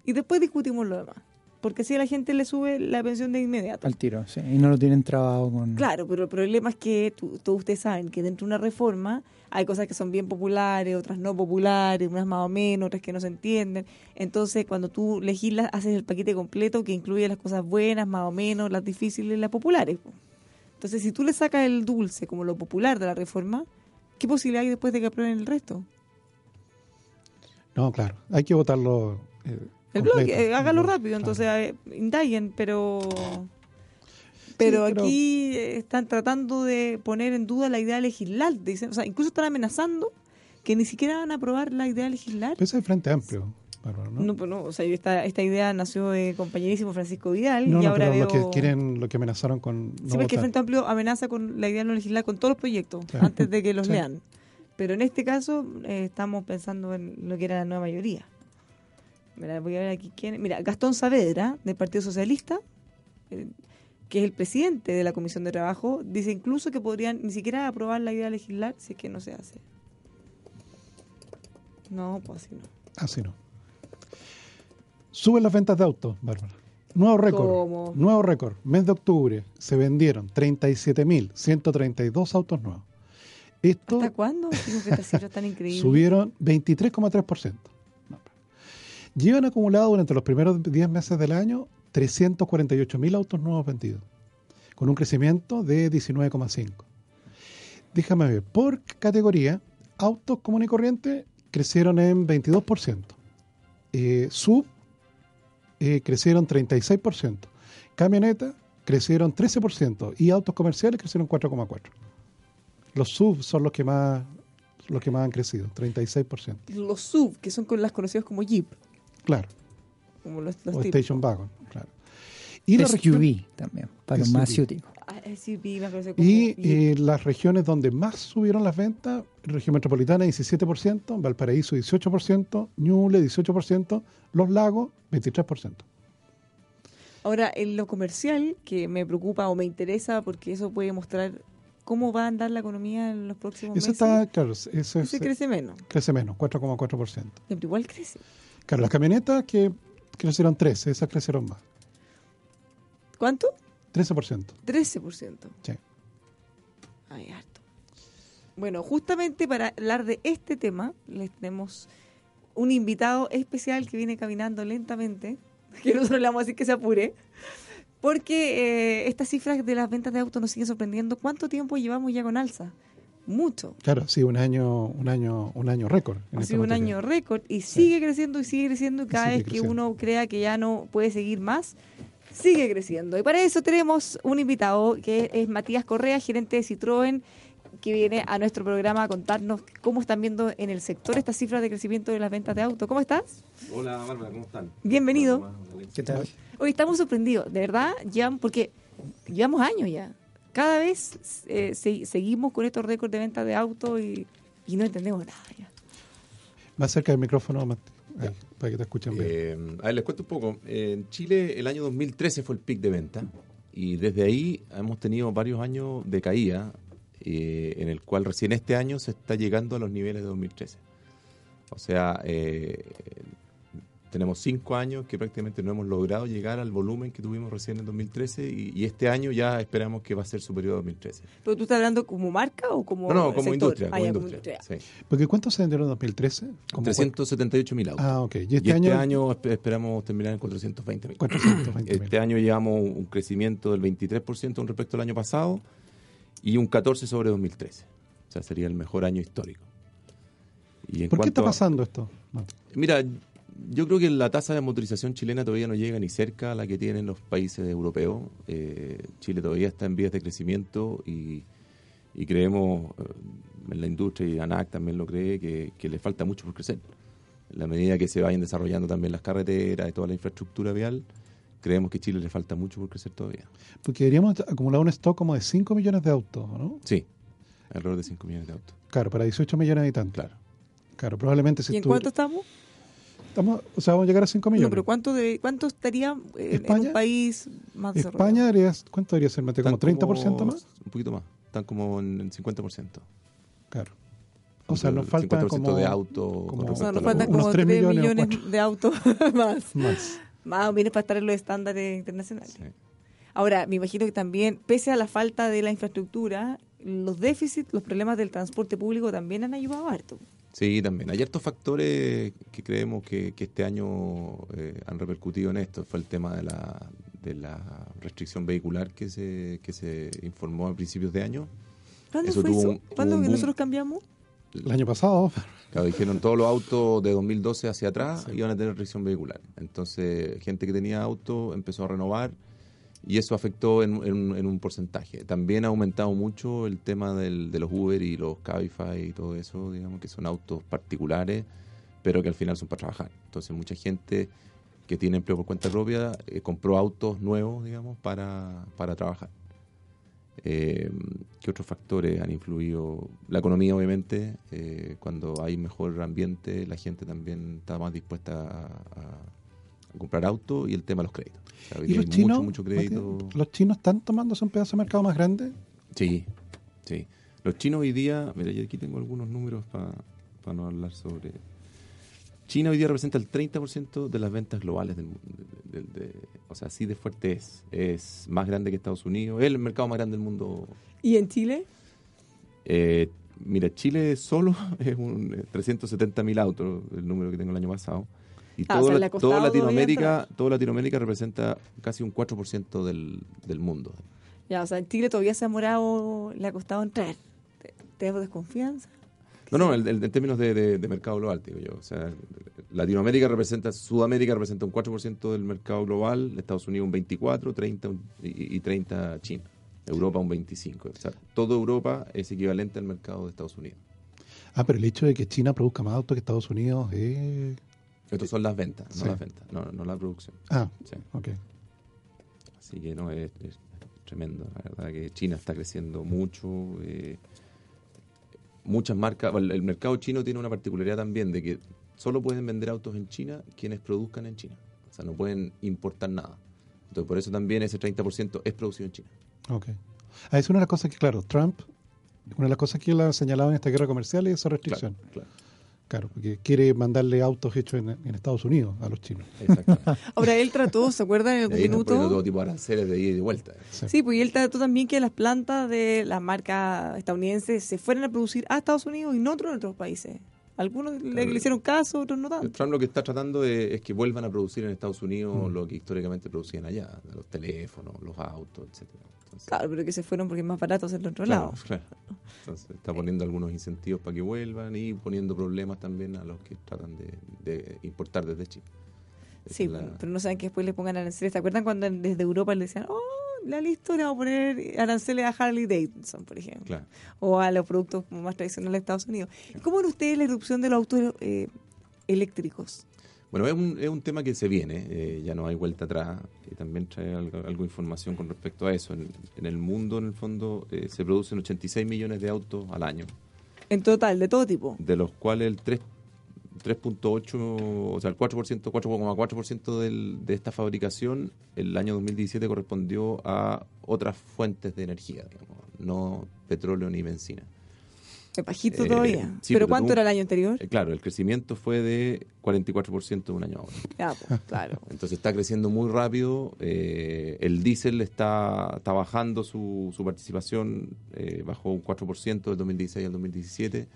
Y después discutimos lo demás. Porque si a la gente le sube la pensión de inmediato. al tiro, sí. Y no lo tienen trabado con... Claro, pero el problema es que tú- todos ustedes saben que dentro de una reforma hay cosas que son bien populares, otras no populares, unas más o menos, otras que no se entienden. Entonces, cuando tú legislas, haces el paquete completo que incluye las cosas buenas, más o menos, las difíciles, las populares. po. Entonces, si tú le sacas el dulce como lo popular de la reforma, ¿qué posibilidad hay después de que aprueben el resto? No, claro. Hay que votarlo. eh, El completo. bloque, eh, hágalo rápido, entonces eh, indaguen, pero... Pero pero- aquí eh, están tratando de poner en duda la idea de legislar. Dicen, o sea, incluso están amenazando que ni siquiera van a aprobar la idea de legislar. Pero es el Frente Amplio, ¿no? No, pues no, o sea, esta, esta idea nació de compañerísimo Francisco Vidal No, y no, ahora veo... lo que quieren, lo que amenazaron con no sí, porque el. Frente Amplio amenaza con la idea de no legislar con todos los proyectos antes de que los Sí. lean. Pero en este caso eh, estamos pensando en lo que era la nueva mayoría. Mira, voy a ver aquí quién. Mira, Gastón Saavedra, del Partido Socialista, eh, que es el presidente de la Comisión de Trabajo, dice incluso que podrían ni siquiera aprobar la idea de legislar si es que no se hace. No, pues así no. Así no. Suben las ventas de autos, Bárbara. Nuevo récord. ¿Cómo? Nuevo récord. Mes de octubre se vendieron 37.132 autos nuevos. Esto ¿Hasta cuándo? Digo que estas cifras tan increíbles. subieron 23,3%. Llevan acumulado durante los primeros 10 meses del año 348.000 autos nuevos vendidos, con un crecimiento de 19,5%. Déjame ver, por categoría, autos común y corriente crecieron en 22%. Eh, sub eh, crecieron 36%. Camioneta crecieron 13% y autos comerciales crecieron 4,4%. Los sub son los que más los que más han crecido, 36%. Los sub, que son las conocidas como Jeep. Claro, Como los, los o tipos. Station Wagon, claro. Y, la SUV también, para los más ciúticos. Ah, y eh, las regiones donde más subieron las ventas, región metropolitana 17%, Valparaíso 18%, Ñuble 18%, Los Lagos 23%. Ahora, en lo comercial, que me preocupa o me interesa porque eso puede mostrar cómo va a andar la economía en los próximos Eso meses. está, claro, eso es- crece menos. crece menos, 4,4%. Pero igual crece. Claro, las camionetas que crecieron 13, esas crecieron más, ¿Cuánto? 13%. 13%. Sí. Ay, harto. Bueno, justamente para hablar de este tema, les tenemos un invitado especial que viene caminando lentamente, que nosotros le vamos a decir que se apure, porque eh, estas cifras de las ventas de autos nos siguen sorprendiendo. ¿Cuánto tiempo llevamos ya con alza? Mucho. Claro, sí, un año, un año, un año récord. en Ha sido un materia. año récord y sigue creciendo y sigue creciendo y cada sigue vez que creciendo. uno crea que ya no puede seguir más, sigue creciendo. Y para eso tenemos un invitado que es Matías Correa, gerente de Citroën, que viene a nuestro programa a contarnos cómo están viendo en el sector estas cifras de crecimiento de las ventas de autos. ¿Cómo estás? Hola, Bárbara, ¿cómo están? Bienvenido. ¿Qué tal? Hoy estamos sorprendidos, de verdad, ya porque llevamos años ya. Cada vez eh, se- seguimos con estos récords de ventas de autos y, y no entendemos nada ya. Más cerca del micrófono, Mati, ahí, para que te escuchen bien. Eh, a ver, les cuento un poco. En Chile, el año 2013 fue el pic de venta y desde ahí hemos tenido varios años de caída, eh, en el cual recién este año se está llegando a los niveles de 2013. O sea, eh, tenemos cinco años que prácticamente no hemos logrado llegar al volumen que tuvimos recién en 2013 y, y este año ya esperamos que va a ser superior a 2013. ¿Pero tú estás hablando como marca o como No, no, como sector? industria. Ah, Como ya, industria. sí. Porque ¿cuántos se vendieron en 2013? Como 378 mil autos. Ah, ok. Y Y este, este, año, año, espe- esperamos terminar en 420 mil. 420 Este año llevamos un crecimiento del 23% con respecto al año pasado y un 14% sobre 2013. O sea, sería el mejor año histórico. Y en ¿Por qué está a- pasando esto? Mira, yo creo que la tasa de motorización chilena todavía no llega ni cerca a la que tienen los países europeos. Eh, Chile todavía está en vías de crecimiento y, y creemos, eh, en la industria y ANAC también lo cree, que, que le falta mucho por crecer. En la medida que se vayan desarrollando también las carreteras y toda la infraestructura vial, creemos que Chile le falta mucho por crecer todavía. Porque deberíamos acumular un stock como de 5 millones de autos, ¿no? Sí, alrededor de 5 millones de autos. Claro, para 18 millones de habitantes. Claro. Claro, probablemente si ¿Y en cuánto estamos? Estamos, o sea, vamos a llegar a 5 millones. No, pero ¿cuánto, de, cuánto estaría en, en un país más desarrollado? España debería, ¿cuánto debería ser, Mati? ¿Como Están 30% más? Un poquito más. Están como en el 50%. Claro. O sea, nos El falta 50% como... de auto como- O sea, nos faltan unos como 3 3 millones de autos más. Más. Más o menos para estar en los estándares internacionales. Sí. Ahora, me imagino que también, pese a la falta de la infraestructura, los déficits, los problemas del transporte público también han ayudado harto. Sí, también. Hay estos factores que creemos que, que este año eh, han repercutido en esto. Fue el tema de la, de la restricción vehicular que se, que se informó a principios de año. ¿Cuándo Eso fue tuvo eso? un- ¿Cuándo un que nosotros cambiamos? El año pasado, Claro, dijeron todos los autos de 2012 hacia atrás iban a tener restricción vehicular. Entonces, gente que tenía auto empezó a renovar y eso afectó en, en- en un porcentaje. También ha aumentado mucho el tema del- de los Uber y los Cabify y todo eso, digamos que son autos particulares, pero que al final son para trabajar. Entonces, mucha gente que tiene empleo por cuenta propia eh, compró autos nuevos, digamos, para, para trabajar. Eh, ¿Qué otros factores han influido? La economía, obviamente. eh, cuando hay mejor ambiente, la gente también está más dispuesta a, comprar auto y el tema de los créditos. O sea, hoy ¿y los chinos? mucho, mucho crédito. Mati, ¿Los chinos están tomándose un pedazo de mercado más grande? Sí, sí. Los chinos hoy día, mira, yo aquí tengo algunos números para no hablar sobre... China hoy día representa el 30% de las ventas globales del mundo. de- de- de- o sea, así de fuerte es. Es más grande que Estados Unidos. Es el mercado más grande del mundo ¿Y en Chile? Eh, mira, Chile solo es un 370 mil autos, el número que tengo el año pasado. Y Ah, o todo sea, la- todavía Latinoamérica, toda Latinoamérica representa casi un 4% del, del mundo. Ya, o sea, en Chile todavía se ha morado, le ha costado entrar. ¿Te- ¿Tengo desconfianza? No, no, el- el- en términos de, de- de mercado global, digo yo. O sea, Latinoamérica representa, Sudamérica representa un 4% del mercado global, Estados Unidos un 24, 30 un- y, y 30 China. Europa un 25. O sea, toda Europa es equivalente al mercado de Estados Unidos. Ah, pero el hecho de que China produzca más autos que Estados Unidos es... Estas son las ventas, no las ventas, no, no la producción. Ah, Sí. ok. Así que no, es, es tremendo. La verdad que China está creciendo mucho. eh, muchas marcas. bueno, el mercado chino tiene una particularidad también de que solo pueden vender autos en China quienes produzcan en China. O sea, no pueden importar nada. Entonces, por eso también ese 30% es producido en China. Ok. Ah, es una de las cosas que, claro, Trump, una de las cosas que él ha señalado en esta guerra comercial es esa restricción. Claro, claro. Claro, porque quiere mandarle autos hechos en, en Estados Unidos a los chinos. Exactamente. Ahora él trató, ¿se acuerdan en algún poniendo todo minuto? tipo de aranceles de ida y de vuelta. Sí, pues y él trató también que las plantas de las marcas estadounidenses se fueran a producir a Estados Unidos y no a otros, otros países. Algunos le, Claro. le hicieron caso, otros no tanto. Trump lo que está tratando es, es que vuelvan a producir en Estados Mm. Unidos lo que históricamente producían allá, los teléfonos, los autos, etcétera. Entonces, Claro, pero que se fueron porque es más barato hacerlo en otro Claro, lado. claro. Entonces está poniendo algunos incentivos para que vuelvan y poniendo problemas también a los que tratan de, de importar desde China. Esa Sí, la- pero no saben que después le pongan aranceles. ¿Se acuerdan cuando desde Europa le decían, oh, la listo le vamos a poner aranceles a Harley Davidson, por ejemplo. Claro. O a los productos más tradicionales de Estados Unidos. ¿Cómo ven ustedes la erupción de los autos eh, eléctricos? Bueno, es un, es un tema que se viene, eh, ya no hay vuelta atrás, y también trae algo, algo de información con respecto a eso. En, en el mundo, en el fondo, eh, se producen 86 millones de autos al año, En total, de todo tipo. de los cuales el 3 3.8, o sea, el 4%, 4,4% del- de esta fabricación, el año 2017 correspondió a otras fuentes de energía, digamos, no petróleo ni benzina. Es bajito Eh, todavía. sí, ¿Pero cuánto era el año anterior? Eh, claro, el crecimiento fue de 44% de un año a otro. Ya, pues, claro. Entonces está creciendo muy rápido. eh, el diésel está, está bajando su, su participación, bajó un 4% del 2016 al 2017.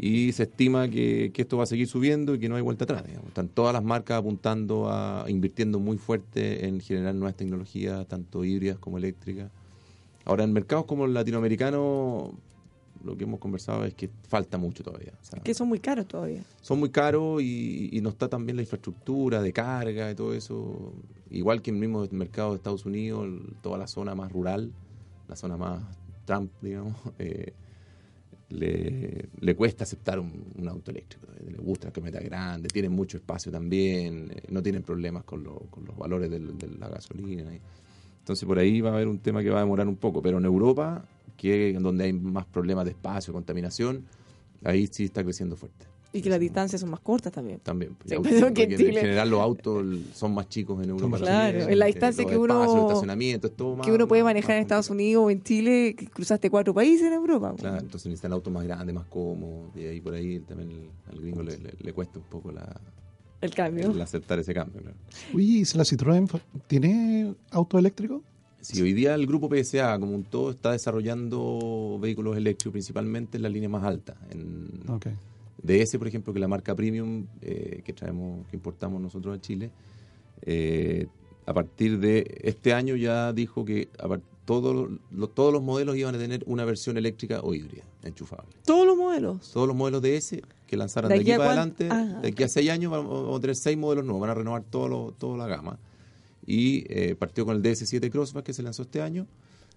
Y se estima que, que esto va a seguir subiendo y que no hay vuelta atrás. digamos. Están todas las marcas apuntando a, invirtiendo muy fuerte en generar nuevas tecnologías, tanto híbridas como eléctricas. Ahora, en mercados como el latinoamericano, lo que hemos conversado es que falta mucho todavía. O sea, Que son muy caros todavía. son muy caros y, y no está también la infraestructura de carga y todo eso. Igual que en el mismo mercado de Estados Unidos, el- toda la zona más rural, la zona más Trump, digamos, eh, le, le cuesta aceptar un, un auto eléctrico. Eh, Le gusta la camioneta grande, tienen mucho espacio también, eh, no tienen problemas con, lo- con los valores del- de la gasolina. y- Entonces por ahí va a haber un tema que va a demorar un poco. Pero en Europa, que donde hay más problemas de espacio, contaminación, ahí sí está creciendo fuerte. Y que las distancias son más cortas también. También. pues, Sí, autos, que en porque en Chile- general los autos son más chicos en Europa. Claro, en la distancia que uno- espacios, estacionamiento, es todo más- que uno puede más- manejar más en Estados. Unidos o en Chile, que cruzaste cuatro países en Europa. pues. Claro, entonces necesitan autos más grandes, más cómodos, y ahí por ahí también el- al gringo le, le- le cuesta un poco la, El cambio. el aceptar ese cambio. claro. Oye, ¿y si la Citroën tiene auto eléctrico? Si hoy día el grupo PSA, como un todo, está desarrollando vehículos eléctricos principalmente en la línea más alta. En Ok. DS, por ejemplo, que es la marca premium eh, que traemos, que importamos nosotros a Chile, eh, a partir de este año ya dijo que a todos los- todos los modelos iban a tener una versión eléctrica o híbrida, enchufable. Todos los modelos. Todos los modelos DS que lanzaron ¿De de, aquí para adelante, Ah, de aquí a seis años vamos, vamos a tener seis modelos nuevos, van a renovar todo lo- toda la gama. Y eh, partió con el DS7 Crossback que se lanzó este año.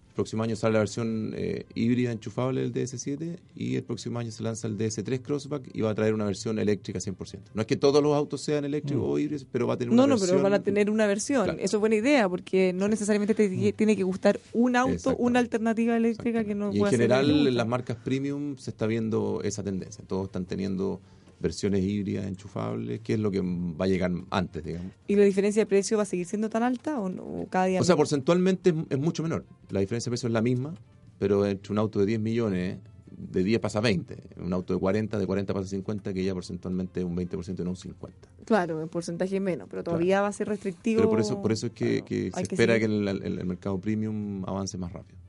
El próximo año sale la versión eh, híbrida enchufable del DS7 y el próximo año se lanza el DS3 Crossback y va a traer una versión eléctrica 100%. No es que todos los autos sean eléctricos o híbridos, pero va a tener una No, no, versión. pero van a tener una versión. Claro. Eso es buena idea, porque no necesariamente te ti- tiene que gustar un auto, una alternativa eléctrica que no Y en pueda general en las marcas premium se está viendo esa tendencia. Todos están teniendo versiones híbridas enchufables, que es lo que va a llegar antes, digamos. ¿Y la diferencia de precio va a seguir siendo tan alta o, no? ¿O cada día O sea, porcentualmente es, es mucho menor. La diferencia de precio es la misma, pero entre un auto de 10 millones, de 10 pasa a 20. Un auto de 40, de 40 pasa a 50, que ya porcentualmente es un 20% y no un 50%. Claro, en porcentaje menos, pero todavía va a ser restrictivo. Pero por eso, por eso es que, Claro, que se que espera que seguir. el, el- el mercado premium avance más rápido.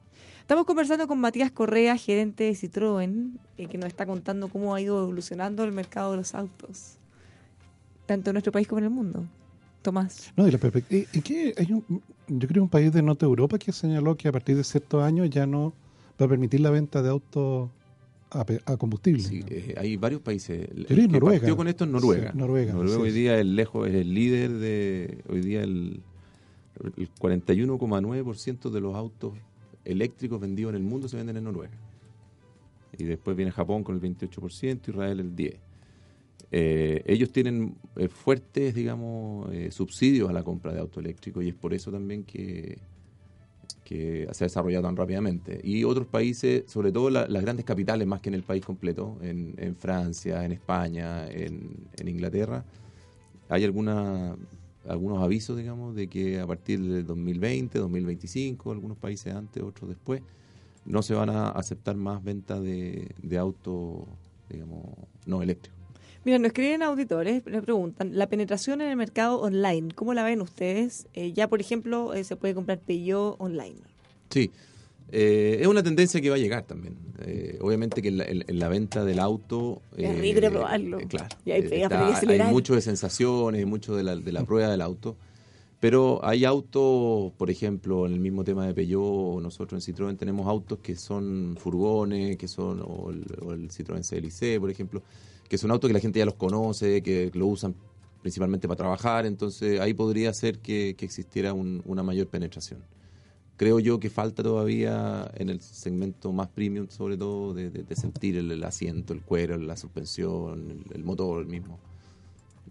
Estamos conversando con Matías Correa, gerente de Citroën, eh, que nos está contando cómo ha ido evolucionando el mercado de los autos, tanto en nuestro país como en el mundo. Tomás. No, y la perspectiva. ¿Y qué? Hay un, yo creo un país de Norte Europa que señaló que a partir de ciertos años ya no va a permitir la venta de autos a, pe- a combustible. Sí, eh, hay varios países. El, que Noruega. partió con esto es Noruega. Sí, Noruega, sí, hoy sí. día es lejos, es el líder de. Hoy día el, el 41,9% de los autos eléctricos vendidos en el mundo se venden en Noruega. Y después viene Japón con el 28%, Israel el 10%. Eh, ellos tienen eh, fuertes, digamos, eh, subsidios a la compra de auto eléctrico y es por eso también que, que se ha desarrollado tan rápidamente. Y otros países, sobre todo la- las grandes capitales, más que en el país completo, en, Francia, en España, en Inglaterra, hay alguna, algunos avisos, digamos, de que a partir del 2020, 2025, algunos países antes, otros después, no se van a aceptar más ventas de, de autos, digamos, no eléctricos. Mira, nos escriben auditores, le preguntan, la penetración en el mercado online, ¿cómo la ven ustedes? Eh, ya, por ejemplo, eh, se puede comprar Peugeot online. Sí, eh, es una tendencia que va a llegar también. Eh, obviamente que en la, en- en la venta del auto... Es eh, rico probarlo. eh, claro. Y hay está- hay mucho de sensaciones, mucho de la, de la prueba del auto. Pero hay autos, por ejemplo, en el mismo tema de Peugeot, nosotros en Citroën tenemos autos que son furgones, que son, o el, o el Citroën CLC, por ejemplo, que son autos que la gente ya los conoce, que lo usan principalmente para trabajar, entonces ahí podría ser que, que existiera un- una mayor penetración. Creo yo que falta todavía en el segmento más premium, sobre todo, de, de- de sentir el, asiento, el cuero, la suspensión, el, el motor mismo.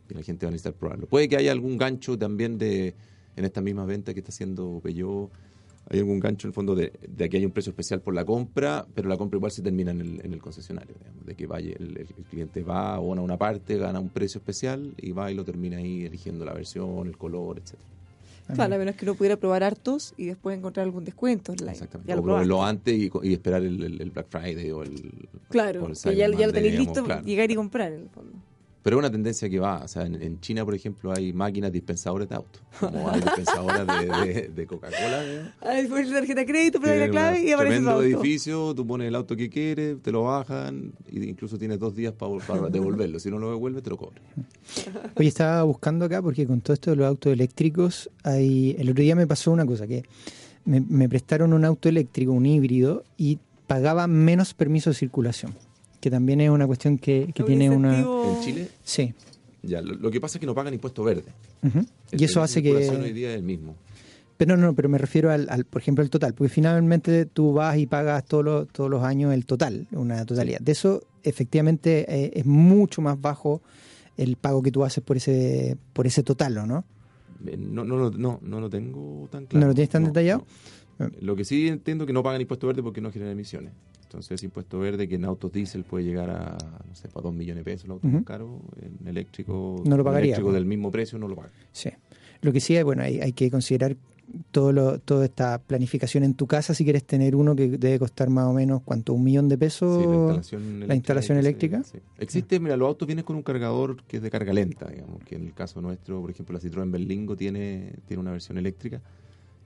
La gente va a necesitar probarlo. Puede que haya algún gancho también de en esta misma venta que está haciendo Peugeot. Hay algún gancho en el fondo de, de que hay un precio especial por la compra, pero la compra igual se termina en el, en el concesionario. digamos, de que vaya el cliente va, abona una parte, gana un precio especial y va y lo termina ahí eligiendo la versión, el color, etcétera. Claro, a menos que uno pudiera probar hartos y después encontrar algún descuento online. Exactamente. O probarlo antes y, esperar el, Black Friday o el. Claro, o el que ya, lo tenéis listo, digamos, claro. llegar y comprar en el fondo. Pero es una tendencia que va. O sea, en, en China, por ejemplo, hay máquinas dispensadoras de auto. Como hay dispensadoras de, de- de Coca-Cola. Ay, pones la tarjeta de crédito, pero la clave y aparece tremendo auto. edificio, tú pones el auto que quieres, te lo bajan, e incluso tienes dos días para, para devolverlo. Si no lo devuelves, te lo cobran. Oye, estaba buscando acá porque con todo esto de los autos eléctricos, hay, el otro día me pasó una cosa, que me, me prestaron un auto eléctrico, un híbrido, y pagaba menos permiso de circulación, que también es una cuestión que, que Un tiene una... En Chile, Sí. ya, lo, lo que pasa es que no pagan impuesto verde. El Y eso hace circulación hoy que... día es el mismo. Pero no, pero me refiero al, al, por ejemplo, al total, porque finalmente tú vas y pagas todos los, todos los años el total, una totalidad. De eso, efectivamente, eh, es mucho más bajo el pago que tú haces por ese, por ese total, ¿o no? Eh, No, no, lo- no, no lo tengo tan claro. ¿No lo tienes tan detallado? no. Lo que sí entiendo que no pagan impuesto verde porque no generan emisiones. Entonces, impuesto verde que en autos diésel puede llegar a, no sé, para 2 millones de pesos el auto más caro, en eléctrico, No lo pagaría, eléctrico del mismo precio no lo paga. Sí. Lo que sí es, bueno, hay, hay que considerar todo lo, toda esta planificación en tu casa si quieres tener uno que debe costar más o menos, ¿cuánto? ¿Un millón de pesos? Sí, la instalación eléctrica. la instalación sí. Existe, mira, los autos vienen con un cargador que es de carga lenta, digamos, que en el caso nuestro, por ejemplo, la Citroën Berlingo tiene, tiene una versión eléctrica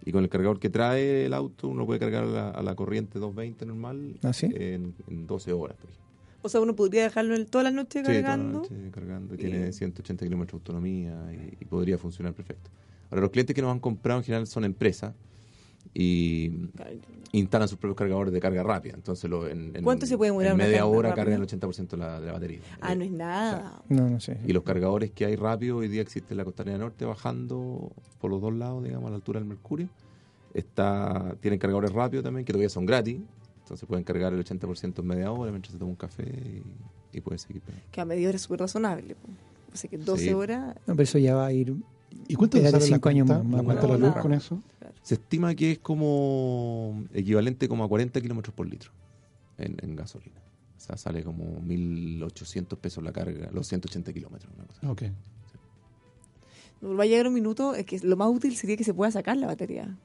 y con el cargador que trae el auto uno puede cargar a la, a la corriente 220 normal ¿Ah, sí? en, en 12 horas, por ejemplo. O sea, uno podría dejarlo el- toda la noche Sí, toda la cargando. noche cargando, Y- tiene 180 kilómetros de autonomía y, y podría funcionar perfecto. Ahora, los clientes que nos han comprado en general son empresas y instalan sus propios cargadores de carga rápida. Entonces, lo, en, en- ¿Cuánto se puede demorar En media hora rápida? cargan el 80% de la, de la batería. Ah, no es nada. No, no sé. Y los cargadores que hay rápido, hoy día existe en la costanera norte, bajando por los dos lados, digamos, a la altura del Mercurio. Está, tienen cargadores rápidos también, que todavía son gratis. Entonces pueden cargar el 80% en media hora mientras se toma un café y, y pueden seguir. Que a media hora es súper razonable. O sea que 12 Sí. horas. No, pero eso ya va a ir... ¿Y cuánto sale la años más, la cuenta de la barato. luz con eso? Se estima que es como equivalente como a 40 kilómetros por litro en, en gasolina. O sea, sale como 1.800 pesos la carga, los 180 kilómetros. Una cosa. Ok. Va a llegar un minuto, es que lo más útil sería que se pueda sacar la batería.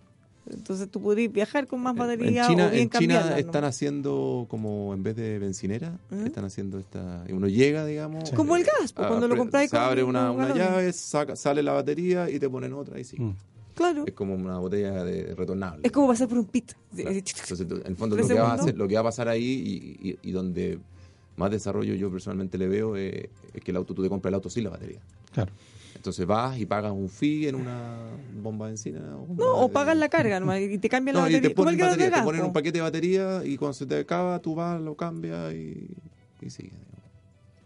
Entonces tú podrías viajar con más batería en China, o bien en China están haciendo como en vez de bencinera, ¿Mm? están haciendo esta. y Uno llega, digamos. Como el gas, pues, cuando lo compráis Se con abre una, una llave, saca, sale la batería y te ponen otra y sí. Mm. Claro. Es como una botella de retornable. Es como pasar por un pit. Claro. Entonces, en el fondo, lo que, va a hacer- lo que va a pasar ahí y, y- y donde más desarrollo yo personalmente le veo eh, es que el auto, tú te compras el auto sin la batería. Claro. Entonces vas y pagas un fee en una bomba de encina. o No, o pagas la carga nomás y te cambian la No, y batería. te ponen, batería, te ponen po. un paquete de batería y cuando se te acaba tú vas, lo cambias y, y sigue.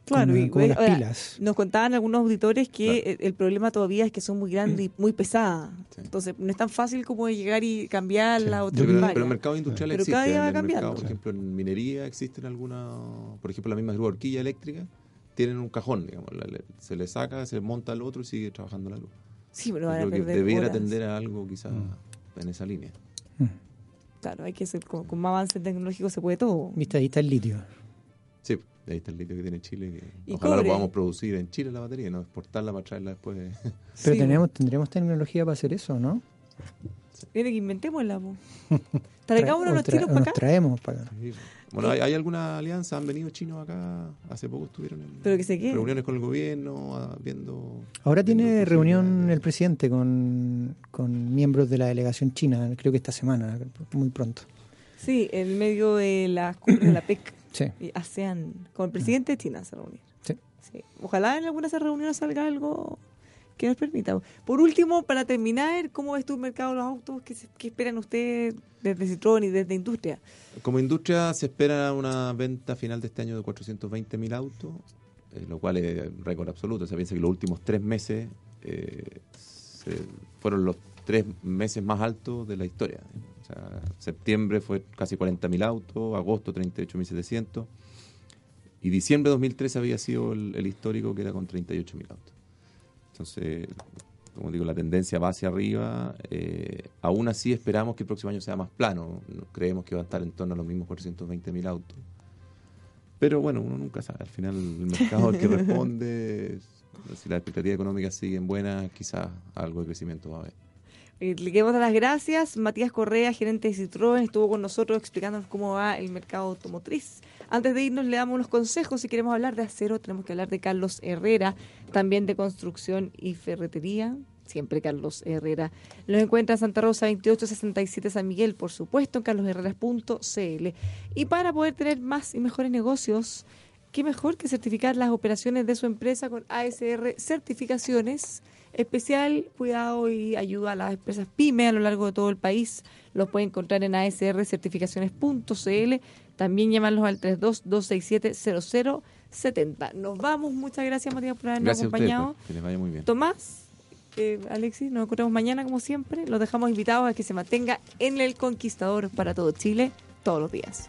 Claro, como, y como las ahora, pilas. Nos contaban algunos auditores que Claro. el, el problema todavía es que son muy grandes y muy pesadas. Sí. Entonces, no es tan fácil como llegar y cambiarla Sí. o pero, pero el mercado industrial Pero existe. cada día en va el cambiando. mercado, por ejemplo, en minería existen algunas, por ejemplo, la misma grúa horquilla eléctrica, tienen un cajón, digamos, la- le- se le saca, se monta al otro y sigue trabajando la luz. Sí, pero van a que debiera horas. tender a algo quizás Mm. en esa línea. Claro, hay que ser con, con más avance tecnológico se puede todo. Viste, ahí está el litio. Sí, ahí está el litio que tiene Chile. Que Y ojalá cobre. lo podamos producir en Chile la batería, no exportarla para traerla después. Pero Sí, tenemos, tendremos tecnología para hacer eso, ¿no? Viene que inventémosla, po. Tra- Traigámonos o los tra- chinos o para nos acá. traemos para acá. Sí. Bueno, ¿hay, hay alguna alianza? ¿Han venido chinos acá? Hace poco estuvieron en Pero que se queden. reuniones con el gobierno, ah, viendo... Ahora viendo tiene reunión el presidente con, con miembros de la delegación china, creo que esta semana, muy pronto. Sí, en medio de las cumbres de la PEC Sí. y ASEAN, con el presidente de China se reunir. Sí. Sí. Ojalá en alguna de esas reuniones salga algo que nos permita. Por último, para terminar, ¿cómo ves tú el mercado de los autos? ¿Qué, esperan ustedes desde Citroën y desde industria? Como industria se espera una venta final de este año de 420 mil autos, eh, lo cual es récord absoluto. Se piensa que los últimos tres meses eh, fueron los tres meses más altos de la historia. O sea, septiembre fue casi 40.000 autos, agosto 38.700 y diciembre de 2013 había sido el, el histórico que era con 38.000 autos. Entonces, como digo, la tendencia va hacia arriba. Eh, aún así esperamos que el próximo año sea más plano. No- Creemos que va a estar en torno a los mismos 420.000 autos. Pero bueno, uno nunca sabe. Al final el mercado el que responde. Si las expectativas económicas siguen buenas, quizás algo de crecimiento va a haber. Eh, Le queremos dar las gracias. Matías Correa, gerente de Citroën, estuvo con nosotros explicándonos cómo va el mercado automotriz. Antes de irnos, le damos unos consejos. Si queremos hablar de acero, tenemos que hablar de Carlos Herrera, también de construcción y ferretería. Siempre Carlos Herrera. Los encuentra en Santa Rosa 2867 San Miguel, por supuesto, en carlosherreras.cl. Y para poder tener más y mejores negocios, qué mejor que certificar las operaciones de su empresa con ASR Certificaciones. Especial cuidado y ayuda a las empresas pyme a lo largo de todo el país. Los puede encontrar en asrcertificaciones.cl. También llamarlos al 32-267-0070. Nos vamos. Muchas gracias, Matías, por habernos Gracias a ustedes. acompañado. pues, que les vaya muy bien. Tomás, eh, Alexis, nos encontramos mañana como siempre. Los dejamos invitados a que se mantenga en el Conquistador para todo Chile todos los días.